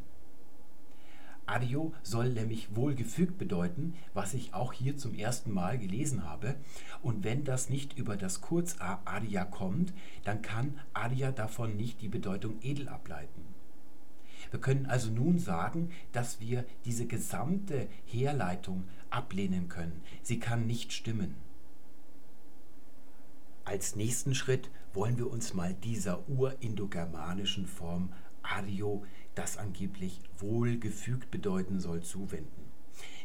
Adio soll nämlich wohlgefügt bedeuten, was ich auch hier zum ersten Mal gelesen habe. Und wenn das nicht über das Kurz-A Adia kommt, dann kann Adia davon nicht die Bedeutung edel ableiten. Wir können also nun sagen, dass wir diese gesamte Herleitung ablehnen können. Sie kann nicht stimmen. Als nächsten Schritt wollen wir uns mal dieser urindogermanischen Form Adio, das angeblich wohlgefügt bedeuten soll, zuwenden.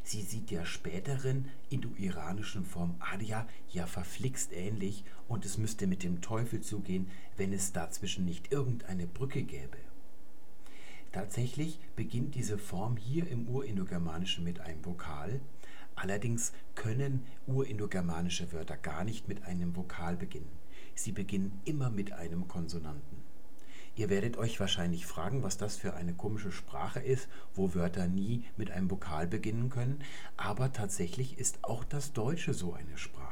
Sie sieht der späteren indo-iranischen Form Adya ja verflixt ähnlich und es müsste mit dem Teufel zugehen, wenn es dazwischen nicht irgendeine Brücke gäbe. Tatsächlich beginnt diese Form hier im Urindogermanischen mit einem Vokal, allerdings können urindogermanische Wörter gar nicht mit einem Vokal beginnen. Sie beginnen immer mit einem Konsonanten. Ihr werdet euch wahrscheinlich fragen, was das für eine komische Sprache ist, wo Wörter nie mit einem Vokal beginnen können, aber tatsächlich ist auch das Deutsche so eine Sprache.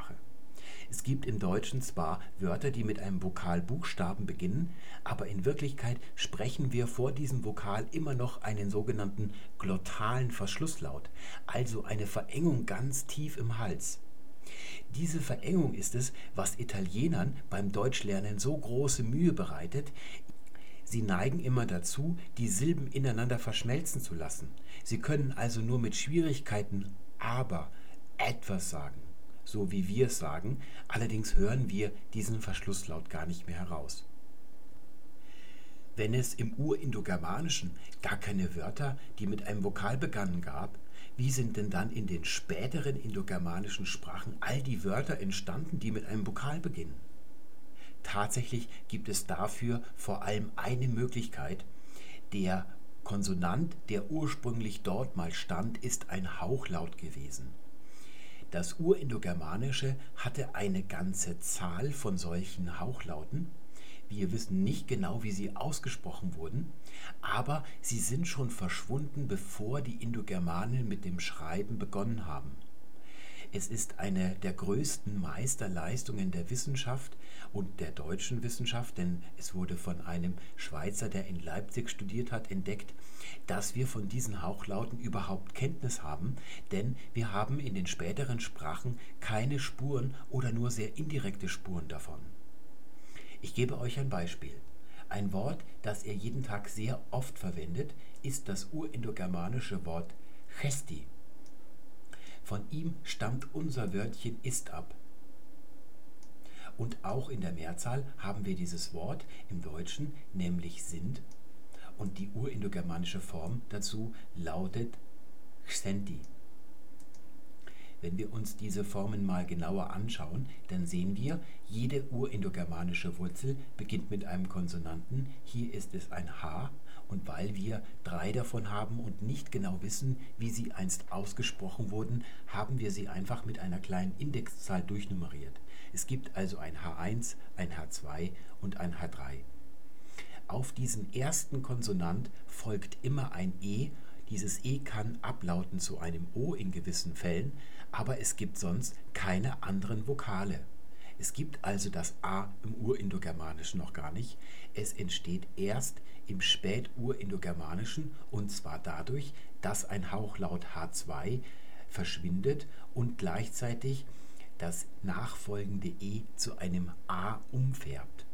Es gibt im Deutschen zwar Wörter, die mit einem Vokalbuchstaben beginnen, aber in Wirklichkeit sprechen wir vor diesem Vokal immer noch einen sogenannten glottalen Verschlusslaut, also eine Verengung ganz tief im Hals. Diese Verengung ist es, was Italienern beim Deutschlernen so große Mühe bereitet, Sie neigen immer dazu, die Silben ineinander verschmelzen zu lassen. Sie können also nur mit Schwierigkeiten aber etwas sagen, so wie wir es sagen, allerdings hören wir diesen Verschlusslaut gar nicht mehr heraus. Wenn es im Urindogermanischen gar keine Wörter, die mit einem Vokal begannen gab, wie sind denn dann in den späteren indogermanischen Sprachen all die Wörter entstanden, die mit einem Vokal beginnen? Tatsächlich gibt es dafür vor allem eine Möglichkeit. Der Konsonant, der ursprünglich dort mal stand, ist ein Hauchlaut gewesen. Das Urindogermanische hatte eine ganze Zahl von solchen Hauchlauten. Wir wissen nicht genau, wie sie ausgesprochen wurden, aber sie sind schon verschwunden, bevor die Indogermanen mit dem Schreiben begonnen haben. Es ist eine der größten Meisterleistungen der Wissenschaft und der deutschen Wissenschaft, denn es wurde von einem Schweizer, der in Leipzig studiert hat, entdeckt, dass wir von diesen Hauchlauten überhaupt Kenntnis haben, denn wir haben in den späteren Sprachen keine Spuren oder nur sehr indirekte Spuren davon. Ich gebe euch ein Beispiel. Ein Wort, das er jeden Tag sehr oft verwendet, ist das urindogermanische Wort Chesti. Von ihm stammt unser Wörtchen ist ab. Und auch in der Mehrzahl haben wir dieses Wort im Deutschen, nämlich sind. Und die urindogermanische Form dazu lautet Xenti. Wenn wir uns diese Formen mal genauer anschauen, dann sehen wir, jede urindogermanische Wurzel beginnt mit einem Konsonanten. Hier ist es ein H und weil wir drei davon haben und nicht genau wissen, wie sie einst ausgesprochen wurden, haben wir sie einfach mit einer kleinen Indexzahl durchnummeriert. Es gibt also ein H1, ein H2 und ein H3. Auf diesen ersten Konsonant folgt immer ein E. Dieses E kann ablauten zu einem O in gewissen Fällen, aber es gibt sonst keine anderen Vokale. Es gibt also das A im Urindogermanischen noch gar nicht. Es entsteht erst im Späturindogermanischen und zwar dadurch, dass ein Hauchlaut H2 verschwindet und gleichzeitig das nachfolgende E zu einem A umfärbt.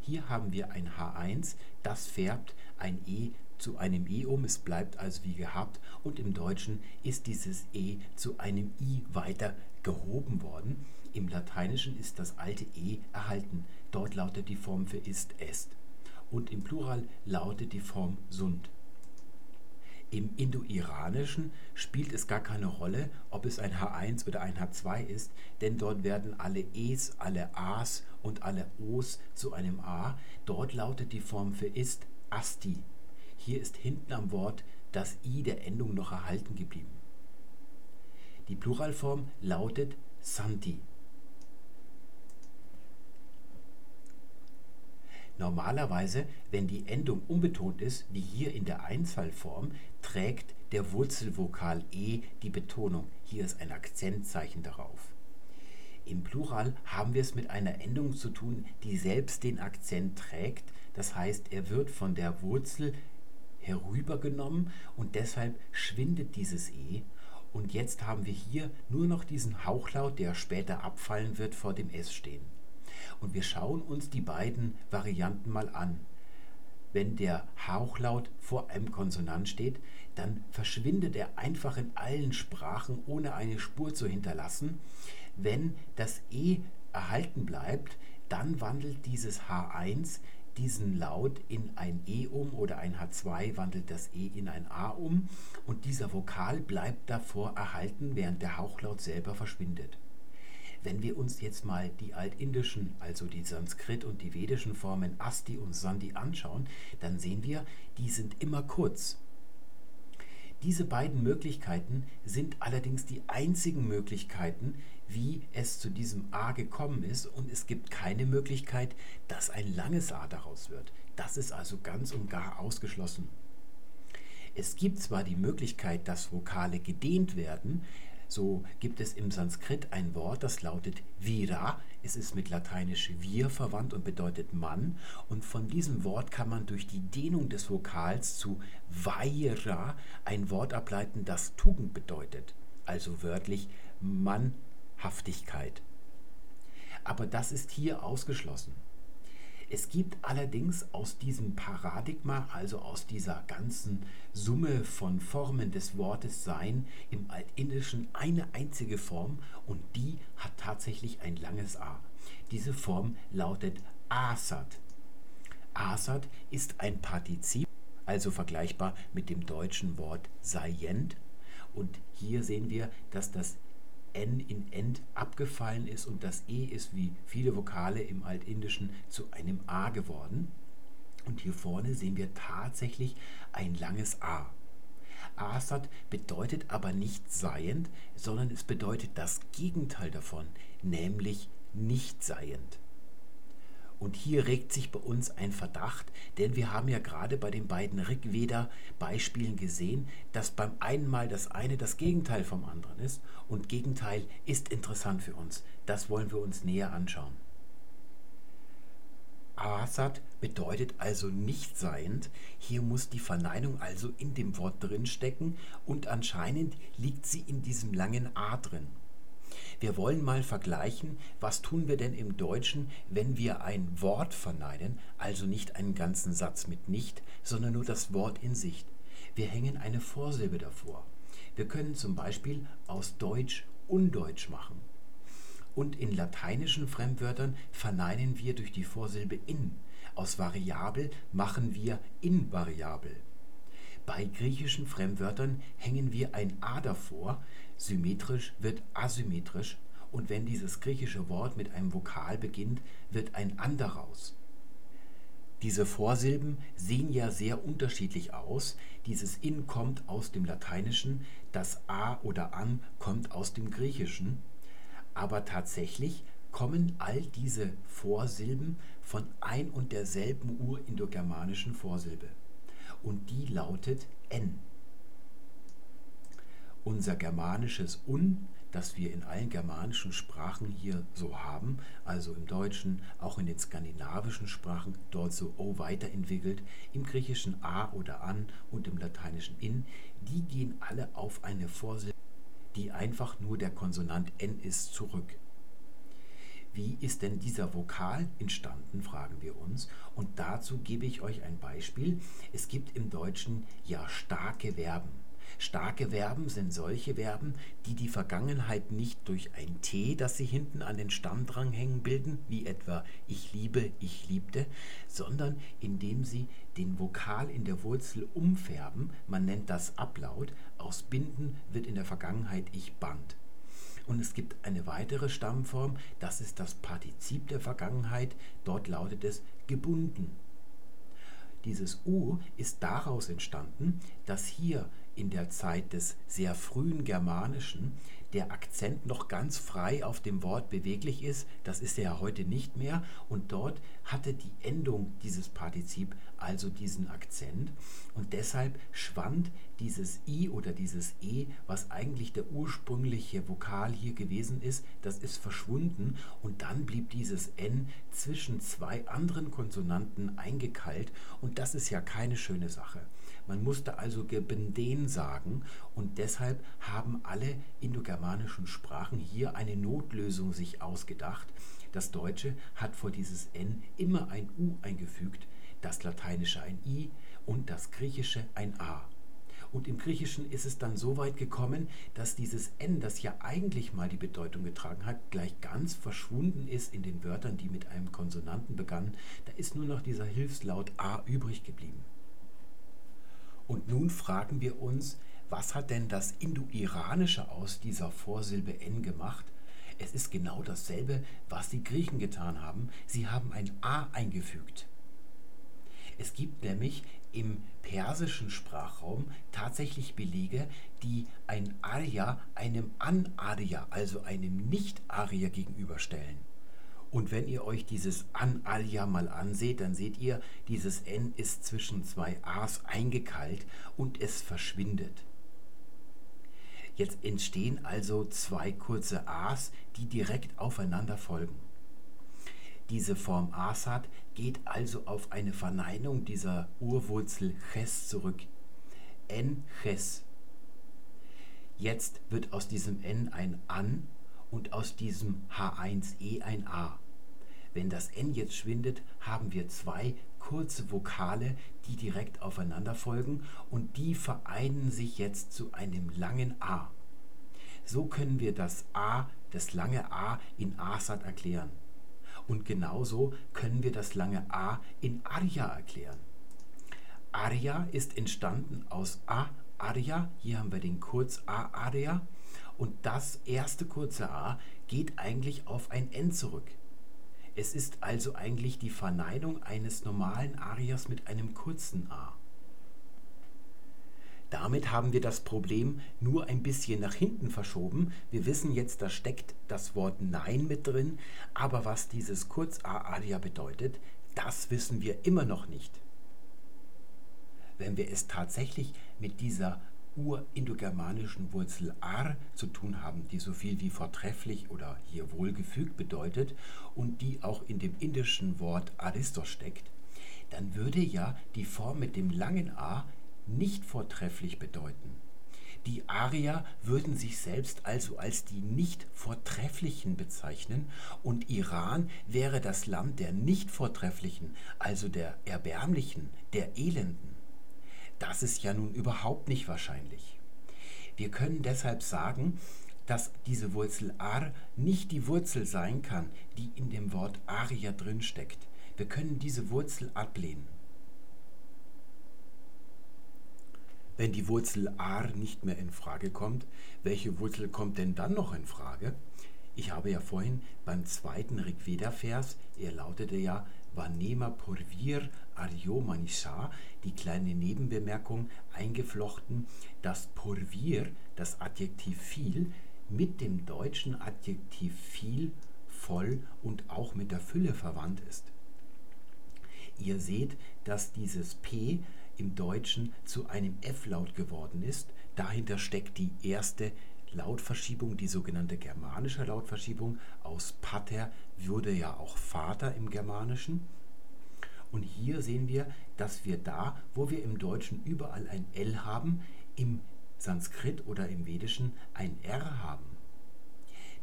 Hier haben wir ein H1, das färbt ein E zu einem E um, es bleibt also wie gehabt und im Deutschen ist dieses E zu einem I weiter gehoben worden. Im Lateinischen ist das alte E erhalten. Dort lautet die Form für ist, est und im Plural lautet die Form sunt. Im Indo-Iranischen spielt es gar keine Rolle, ob es ein H1 oder ein H2 ist, denn dort werden alle Es, alle As und alle Os zu einem A. Dort lautet die Form für ist Asti. Hier ist hinten am Wort das I der Endung noch erhalten geblieben. Die Pluralform lautet Santi. Normalerweise, wenn die Endung unbetont ist, wie hier in der Einzahlform, trägt der Wurzelvokal e die Betonung. Hier ist ein Akzentzeichen darauf. Im Plural haben wir es mit einer Endung zu tun, die selbst den Akzent trägt. Das heißt, er wird von der Wurzel herübergenommen und deshalb schwindet dieses e. Und jetzt haben wir hier nur noch diesen Hauchlaut, der später abfallen wird, vor dem s stehen. Und wir schauen uns die beiden Varianten mal an. Wenn der Hauchlaut vor einem Konsonant steht, dann verschwindet er einfach in allen Sprachen, ohne eine Spur zu hinterlassen. Wenn das E erhalten bleibt, dann wandelt dieses H1 diesen Laut in ein E um oder ein H2 wandelt das E in ein A um und dieser Vokal bleibt davor erhalten, während der Hauchlaut selber verschwindet. Wenn wir uns jetzt mal die altindischen, also die Sanskrit und die vedischen Formen Asti und Sandi anschauen, dann sehen wir, die sind immer kurz. Diese beiden Möglichkeiten sind allerdings die einzigen Möglichkeiten, wie es zu diesem A gekommen ist und es gibt keine Möglichkeit, dass ein langes A daraus wird. Das ist also ganz und gar ausgeschlossen. Es gibt zwar die Möglichkeit, dass Vokale gedehnt werden, so gibt es im Sanskrit ein Wort, das lautet Vira. Es ist mit lateinisch wir verwandt und bedeutet Mann. Und von diesem Wort kann man durch die Dehnung des Vokals zu Vaira ein Wort ableiten, das Tugend bedeutet. Also wörtlich Mann Haftigkeit. Aber das ist hier ausgeschlossen. Es gibt allerdings aus diesem Paradigma, also aus dieser ganzen Summe von Formen des Wortes Sein im Altindischen eine einzige Form und die hat tatsächlich ein langes A. Diese Form lautet Asat. Asat ist ein Partizip, also vergleichbar mit dem deutschen Wort Seient. Und hier sehen wir, dass das N in End abgefallen ist und das E ist wie viele Vokale im Altindischen zu einem A geworden. Und hier vorne sehen wir tatsächlich ein langes A. Asat bedeutet aber nicht seiend, sondern es bedeutet das Gegenteil davon, nämlich nicht seiend. Und hier regt sich bei uns ein Verdacht, denn wir haben ja gerade bei den beiden Rigveda-Beispielen gesehen, dass beim einen Mal das eine das Gegenteil vom anderen ist und Gegenteil ist interessant für uns. Das wollen wir uns näher anschauen. Asat bedeutet also nicht seiend. Hier muss die Verneinung also in dem Wort drin stecken und anscheinend liegt sie in diesem langen A drin. Wir wollen mal vergleichen, was tun wir denn im Deutschen, wenn wir ein Wort verneinen, also nicht einen ganzen Satz mit nicht, sondern nur das Wort in sich. Wir hängen eine Vorsilbe davor. Wir können zum Beispiel aus Deutsch Undeutsch machen. Und in lateinischen Fremdwörtern verneinen wir durch die Vorsilbe in. Aus variabel machen wir invariabel. Bei griechischen Fremdwörtern hängen wir ein a davor, symmetrisch wird asymmetrisch und wenn dieses griechische Wort mit einem Vokal beginnt, wird ein an daraus. Diese Vorsilben sehen ja sehr unterschiedlich aus. Dieses in kommt aus dem Lateinischen, das a oder an kommt aus dem Griechischen. Aber tatsächlich kommen all diese Vorsilben von ein und derselben urindogermanischen Vorsilbe und die lautet N. Unser germanisches Un, das wir in allen germanischen Sprachen hier so haben, also im Deutschen, auch in den skandinavischen Sprachen dort so O weiterentwickelt, im Griechischen A oder An und im Lateinischen In, die gehen alle auf eine Vorsilbe, die einfach nur der Konsonant N ist, zurück. Wie ist denn dieser Vokal entstanden, fragen wir uns. Und dazu gebe ich euch ein Beispiel. Es gibt im Deutschen ja starke Verben. Starke Verben sind solche Verben, die die Vergangenheit nicht durch ein T, das sie hinten an den Stammdrang hängen, bilden, wie etwa ich liebe, ich liebte, sondern indem sie den Vokal in der Wurzel umfärben, man nennt das Ablaut, aus binden wird in der Vergangenheit ich band. Und es gibt eine weitere Stammform, das ist das Partizip der Vergangenheit. Dort lautet es gebunden. Dieses U ist daraus entstanden, dass hier in der Zeit des sehr frühen Germanischen der Akzent noch ganz frei auf dem Wort beweglich ist. Das ist er ja heute nicht mehr. Und dort hatte die Endung dieses Partizip also diesen Akzent. Und deshalb schwand dieses I oder dieses E, was eigentlich der ursprüngliche Vokal hier gewesen ist, das ist verschwunden. Und dann blieb dieses N zwischen zwei anderen Konsonanten eingekeilt. Und das ist ja keine schöne Sache. Man musste also Gebenden sagen und deshalb haben alle indogermanischen Sprachen hier eine Notlösung sich ausgedacht. Das Deutsche hat vor dieses N immer ein U eingefügt, das Lateinische ein I und das Griechische ein A. Und im Griechischen ist es dann so weit gekommen, dass dieses N, das ja eigentlich mal die Bedeutung getragen hat, gleich ganz verschwunden ist in den Wörtern, die mit einem Konsonanten begannen. Da ist nur noch dieser Hilfslaut A übrig geblieben. Und nun fragen wir uns, was hat denn das Indo-Iranische aus dieser Vorsilbe N gemacht? Es ist genau dasselbe, was die Griechen getan haben. Sie haben ein A eingefügt. Es gibt nämlich im persischen Sprachraum tatsächlich Belege, die ein Arya einem An-Arya, also einem Nicht-Arya gegenüberstellen. Und wenn ihr euch dieses An-Arya mal anseht, dann seht ihr, dieses N ist zwischen zwei A's eingekeilt und es verschwindet. Jetzt entstehen also zwei kurze A's, die direkt aufeinander folgen. Diese Form Asad geht also auf eine Verneinung dieser Urwurzel Ches zurück. N Ches. Jetzt wird aus diesem N ein An und aus diesem H1E ein A. Wenn das N jetzt schwindet, haben wir zwei kurze Vokale, die direkt aufeinander folgen und die vereinen sich jetzt zu einem langen A. So können wir das A, das lange A in Asad erklären. Und genauso können wir das lange A in Arya erklären. Arya ist entstanden aus A, Arya. Hier haben wir den Kurz A, Arya. Und das erste kurze A geht eigentlich auf ein N zurück. Es ist also eigentlich die Verneinung eines normalen Arias mit einem kurzen A. Damit haben wir das Problem nur ein bisschen nach hinten verschoben. Wir wissen jetzt, da steckt das Wort Nein mit drin, aber was dieses Kurz-A-Aria bedeutet, das wissen wir immer noch nicht. Wenn wir es tatsächlich mit dieser urindogermanischen Wurzel ar zu tun haben, die so viel wie vortrefflich oder hier wohlgefügt bedeutet und die auch in dem indischen Wort Aristos steckt, dann würde ja die Form mit dem langen a nicht vortrefflich bedeuten. Die Arier würden sich selbst also als die nicht Vortrefflichen bezeichnen und Iran wäre das Land der nicht Vortrefflichen, also der Erbärmlichen, der Elenden. Das ist ja nun überhaupt nicht wahrscheinlich. Wir können deshalb sagen, dass diese Wurzel ar nicht die Wurzel sein kann, die in dem Wort Arier drinsteckt. Wir können diese Wurzel ablehnen. Wenn die Wurzel ar nicht mehr in Frage kommt, welche Wurzel kommt denn dann noch in Frage? Ich habe ja vorhin beim zweiten Rigveda-Vers, er lautete ja Vanema Purvir Aryo Manisha, die kleine Nebenbemerkung eingeflochten, dass Purvir, das Adjektiv viel, mit dem deutschen Adjektiv viel, voll und auch mit der Fülle verwandt ist. Ihr seht, dass dieses P im Deutschen zu einem F-Laut geworden ist. Dahinter steckt die erste Lautverschiebung, die sogenannte germanische Lautverschiebung. Aus Pater würde ja auch Vater im Germanischen. Und hier sehen wir, dass wir da, wo wir im Deutschen überall ein L haben, im Sanskrit oder im Vedischen ein R haben.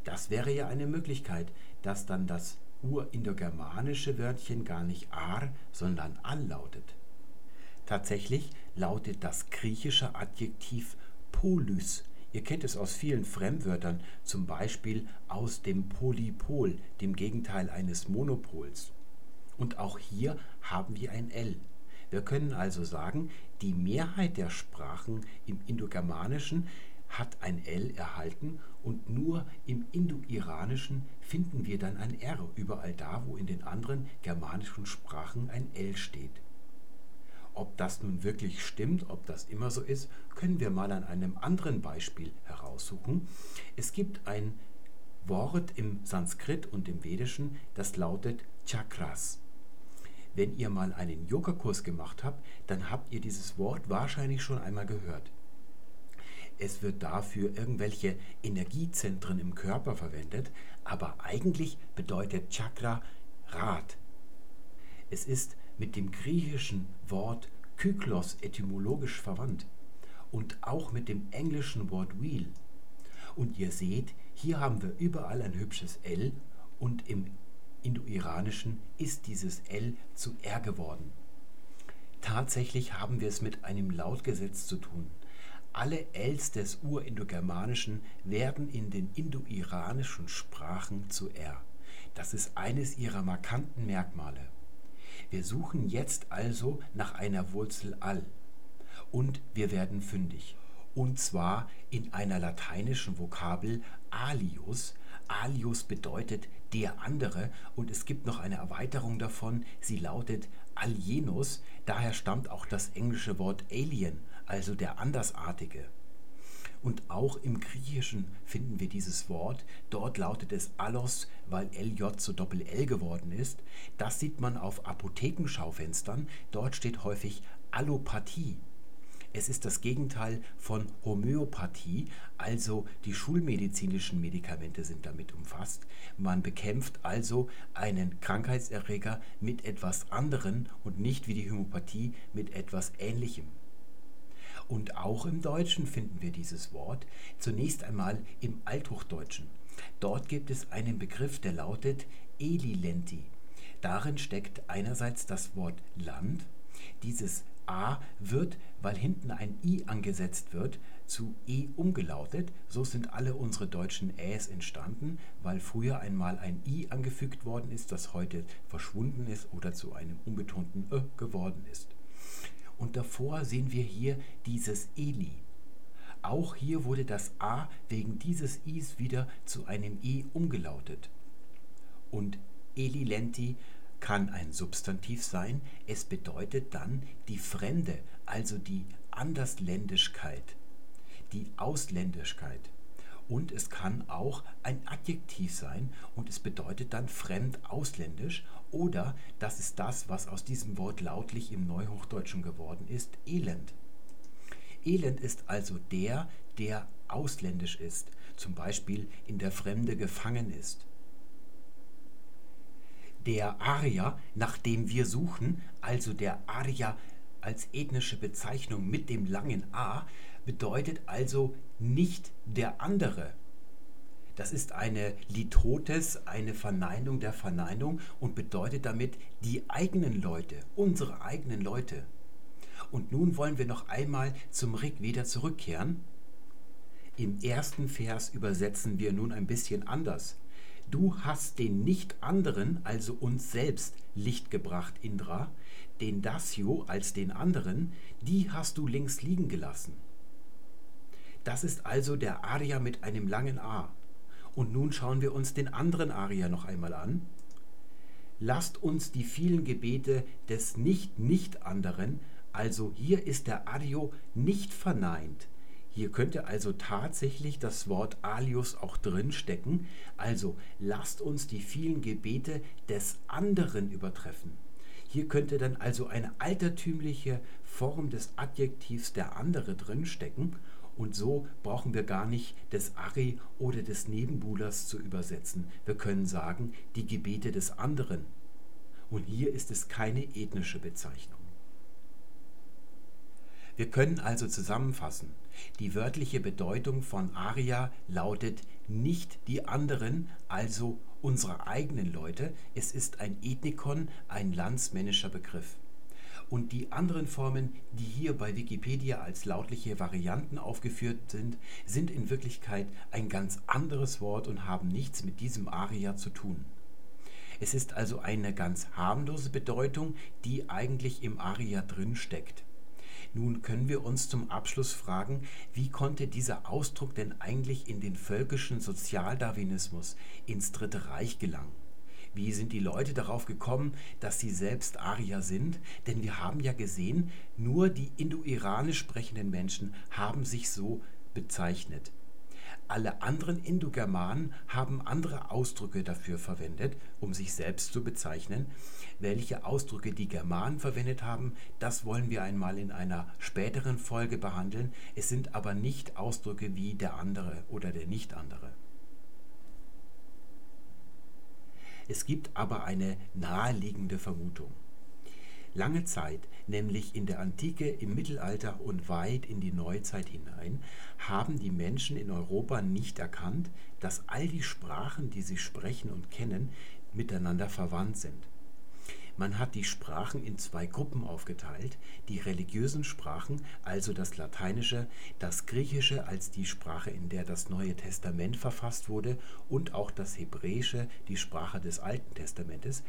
Das wäre ja eine Möglichkeit, dass dann das urindogermanische Wörtchen gar nicht ar, sondern al lautet. Tatsächlich lautet das griechische Adjektiv polys. Ihr kennt es aus vielen Fremdwörtern, zum Beispiel aus dem Polypol, dem Gegenteil eines Monopols. Und auch hier haben wir ein L. Wir können also sagen, die Mehrheit der Sprachen im Indogermanischen hat ein L erhalten und nur im Indo-Iranischen finden wir dann ein R, überall da, wo in den anderen germanischen Sprachen ein L steht. Ob das nun wirklich stimmt, ob das immer so ist, können wir mal an einem anderen Beispiel heraussuchen. Es gibt ein Wort im Sanskrit und im Vedischen, das lautet Chakras. Wenn ihr mal einen Yoga-Kurs gemacht habt, dann habt ihr dieses Wort wahrscheinlich schon einmal gehört. Es wird dafür irgendwelche Energiezentren im Körper verwendet, aber eigentlich bedeutet Chakra Rad. Es ist mit dem griechischen Wort Kyklos etymologisch verwandt und auch mit dem englischen Wort Wheel. Und ihr seht, hier haben wir überall ein hübsches L und im Indo-Iranischen ist dieses L zu R geworden. Tatsächlich haben wir es mit einem Lautgesetz zu tun. Alle Els des Urindogermanischen werden in den indoiranischen Sprachen zu R. Das ist eines ihrer markanten Merkmale. Wir suchen jetzt also nach einer Wurzel all und wir werden fündig. Und zwar in einer lateinischen Vokabel alius. Alius bedeutet der andere und es gibt noch eine Erweiterung davon, sie lautet alienus, daher stammt auch das englische Wort alien, also der Andersartige. Und auch im Griechischen finden wir dieses Wort. Dort lautet es Allos, weil LJ zu Doppel-L geworden ist. Das sieht man auf Apothekenschaufenstern. Dort steht häufig Allopathie. Es ist das Gegenteil von Homöopathie, also die schulmedizinischen Medikamente sind damit umfasst. Man bekämpft also einen Krankheitserreger mit etwas anderem und nicht wie die Homöopathie mit etwas Ähnlichem. Und auch im Deutschen finden wir dieses Wort, zunächst einmal im Althochdeutschen. Dort gibt es einen Begriff, der lautet Elilenti. Darin steckt einerseits das Wort Land. Dieses A wird, weil hinten ein I angesetzt wird, zu E umgelautet. So sind alle unsere deutschen Äs entstanden, weil früher einmal ein I angefügt worden ist, das heute verschwunden ist oder zu einem unbetonten Ö geworden ist. Und davor sehen wir hier dieses Eli. Auch hier wurde das A wegen dieses Is wieder zu einem E umgelautet. Und Elilenti kann ein Substantiv sein. Es bedeutet dann die Fremde, also die Andersländischkeit, die Ausländischkeit. Und es kann auch ein Adjektiv sein und es bedeutet dann fremd ausländisch oder das ist das, was aus diesem Wort lautlich im Neuhochdeutschen geworden ist, Elend. Elend ist also der, der ausländisch ist, zum Beispiel in der Fremde gefangen ist. Der Arier, nach dem wir suchen, also der Arier als ethnische Bezeichnung mit dem langen A, bedeutet also nicht der andere, das ist eine Litotes, eine Verneinung der Verneinung und bedeutet damit die eigenen Leute, unsere eigenen Leute. Und nun wollen wir noch einmal zum Rig wieder zurückkehren. Im ersten Vers übersetzen wir nun ein bisschen anders. Du hast den nicht anderen, also uns selbst, Licht gebracht, Indra, den Dasio als den anderen, die hast du links liegen gelassen. Das ist also der Arya mit einem langen A. Und nun schauen wir uns den anderen Aria noch einmal an. Lasst uns die vielen Gebete des Nicht-Nicht-Anderen, also hier ist der Ario nicht verneint. Hier könnte also tatsächlich das Wort alius auch drin stecken. Also lasst uns die vielen Gebete des anderen übertreffen. Hier könnte dann also eine altertümliche Form des Adjektivs der andere drin stecken und so brauchen wir gar nicht des Ari oder des Nebenbuhlers zu übersetzen. Wir können sagen, die Gebete des anderen. Und hier ist es keine ethnische Bezeichnung. Wir können also zusammenfassen, die wörtliche Bedeutung von Aria lautet nicht die anderen, also unsere eigenen Leute, es ist ein Ethnikon, ein landsmännischer Begriff. Und die anderen Formen, die hier bei Wikipedia als lautliche Varianten aufgeführt sind, sind in Wirklichkeit ein ganz anderes Wort und haben nichts mit diesem Aria zu tun. Es ist also eine ganz harmlose Bedeutung, die eigentlich im Aria drin steckt. Nun können wir uns zum Abschluss fragen, wie konnte dieser Ausdruck denn eigentlich in den völkischen Sozialdarwinismus, ins Dritte Reich gelangen? Wie sind die Leute darauf gekommen, dass sie selbst Arier sind? Denn wir haben ja gesehen, nur die indo-iranisch sprechenden Menschen haben sich so bezeichnet. Alle anderen Indogermanen haben andere Ausdrücke dafür verwendet, um sich selbst zu bezeichnen. Welche Ausdrücke die Germanen verwendet haben, das wollen wir einmal in einer späteren Folge behandeln. Es sind aber nicht Ausdrücke wie der andere oder der nicht andere. Es gibt aber eine naheliegende Vermutung. Lange Zeit, nämlich in der Antike, im Mittelalter und weit in die Neuzeit hinein, haben die Menschen in Europa nicht erkannt, dass all die Sprachen, die sie sprechen und kennen, miteinander verwandt sind. Man hat die Sprachen in zwei Gruppen aufgeteilt, die religiösen Sprachen, also das Lateinische, das Griechische als die Sprache, in der das Neue Testament verfasst wurde, und auch das Hebräische, die Sprache des Alten Testamentes.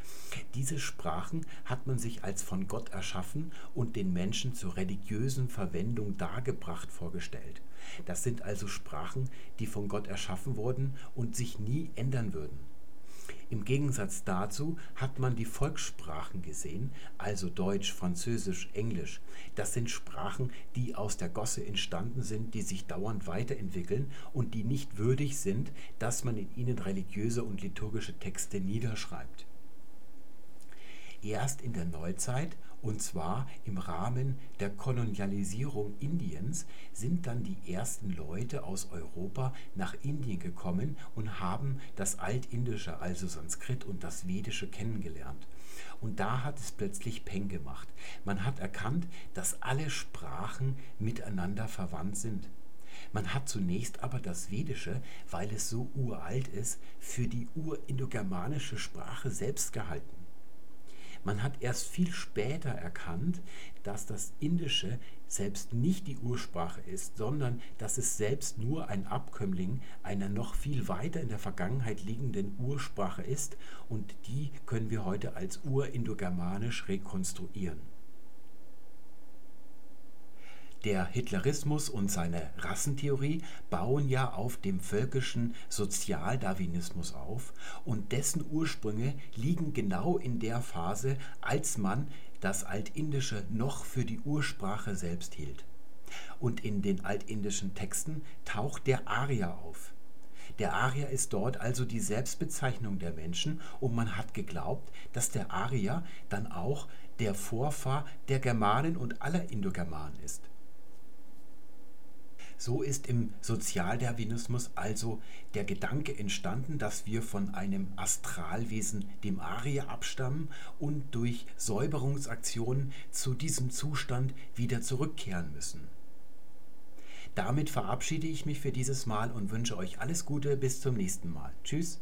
Diese Sprachen hat man sich als von Gott erschaffen und den Menschen zur religiösen Verwendung dargebracht vorgestellt. Das sind also Sprachen, die von Gott erschaffen wurden und sich nie ändern würden. Im Gegensatz dazu hat man die Volkssprachen gesehen, also Deutsch, Französisch, Englisch. Das sind Sprachen, die aus der Gosse entstanden sind, die sich dauernd weiterentwickeln und die nicht würdig sind, dass man in ihnen religiöse und liturgische Texte niederschreibt. Erst in der Neuzeit und zwar im Rahmen der Kolonialisierung Indiens sind dann die ersten Leute aus Europa nach Indien gekommen und haben das Altindische, also Sanskrit und das Vedische kennengelernt. Und da hat es plötzlich Peng gemacht. Man hat erkannt, dass alle Sprachen miteinander verwandt sind. Man hat zunächst aber das Vedische, weil es so uralt ist, für die urindogermanische Sprache selbst gehalten. Man hat erst viel später erkannt, dass das Indische selbst nicht die Ursprache ist, sondern dass es selbst nur ein Abkömmling einer noch viel weiter in der Vergangenheit liegenden Ursprache ist und die können wir heute als urindogermanisch rekonstruieren. Der Hitlerismus und seine Rassentheorie bauen ja auf dem völkischen Sozialdarwinismus auf und dessen Ursprünge liegen genau in der Phase, als man das Altindische noch für die Ursprache selbst hielt. Und in den altindischen Texten taucht der Arya auf. Der Arier ist dort also die Selbstbezeichnung der Menschen und man hat geglaubt, dass der Arier dann auch der Vorfahr der Germanen und aller Indogermanen ist. So ist im Sozialdarwinismus also der Gedanke entstanden, dass wir von einem Astralwesen, dem Arier, abstammen und durch Säuberungsaktionen zu diesem Zustand wieder zurückkehren müssen. Damit verabschiede ich mich für dieses Mal und wünsche euch alles Gute bis zum nächsten Mal. Tschüss.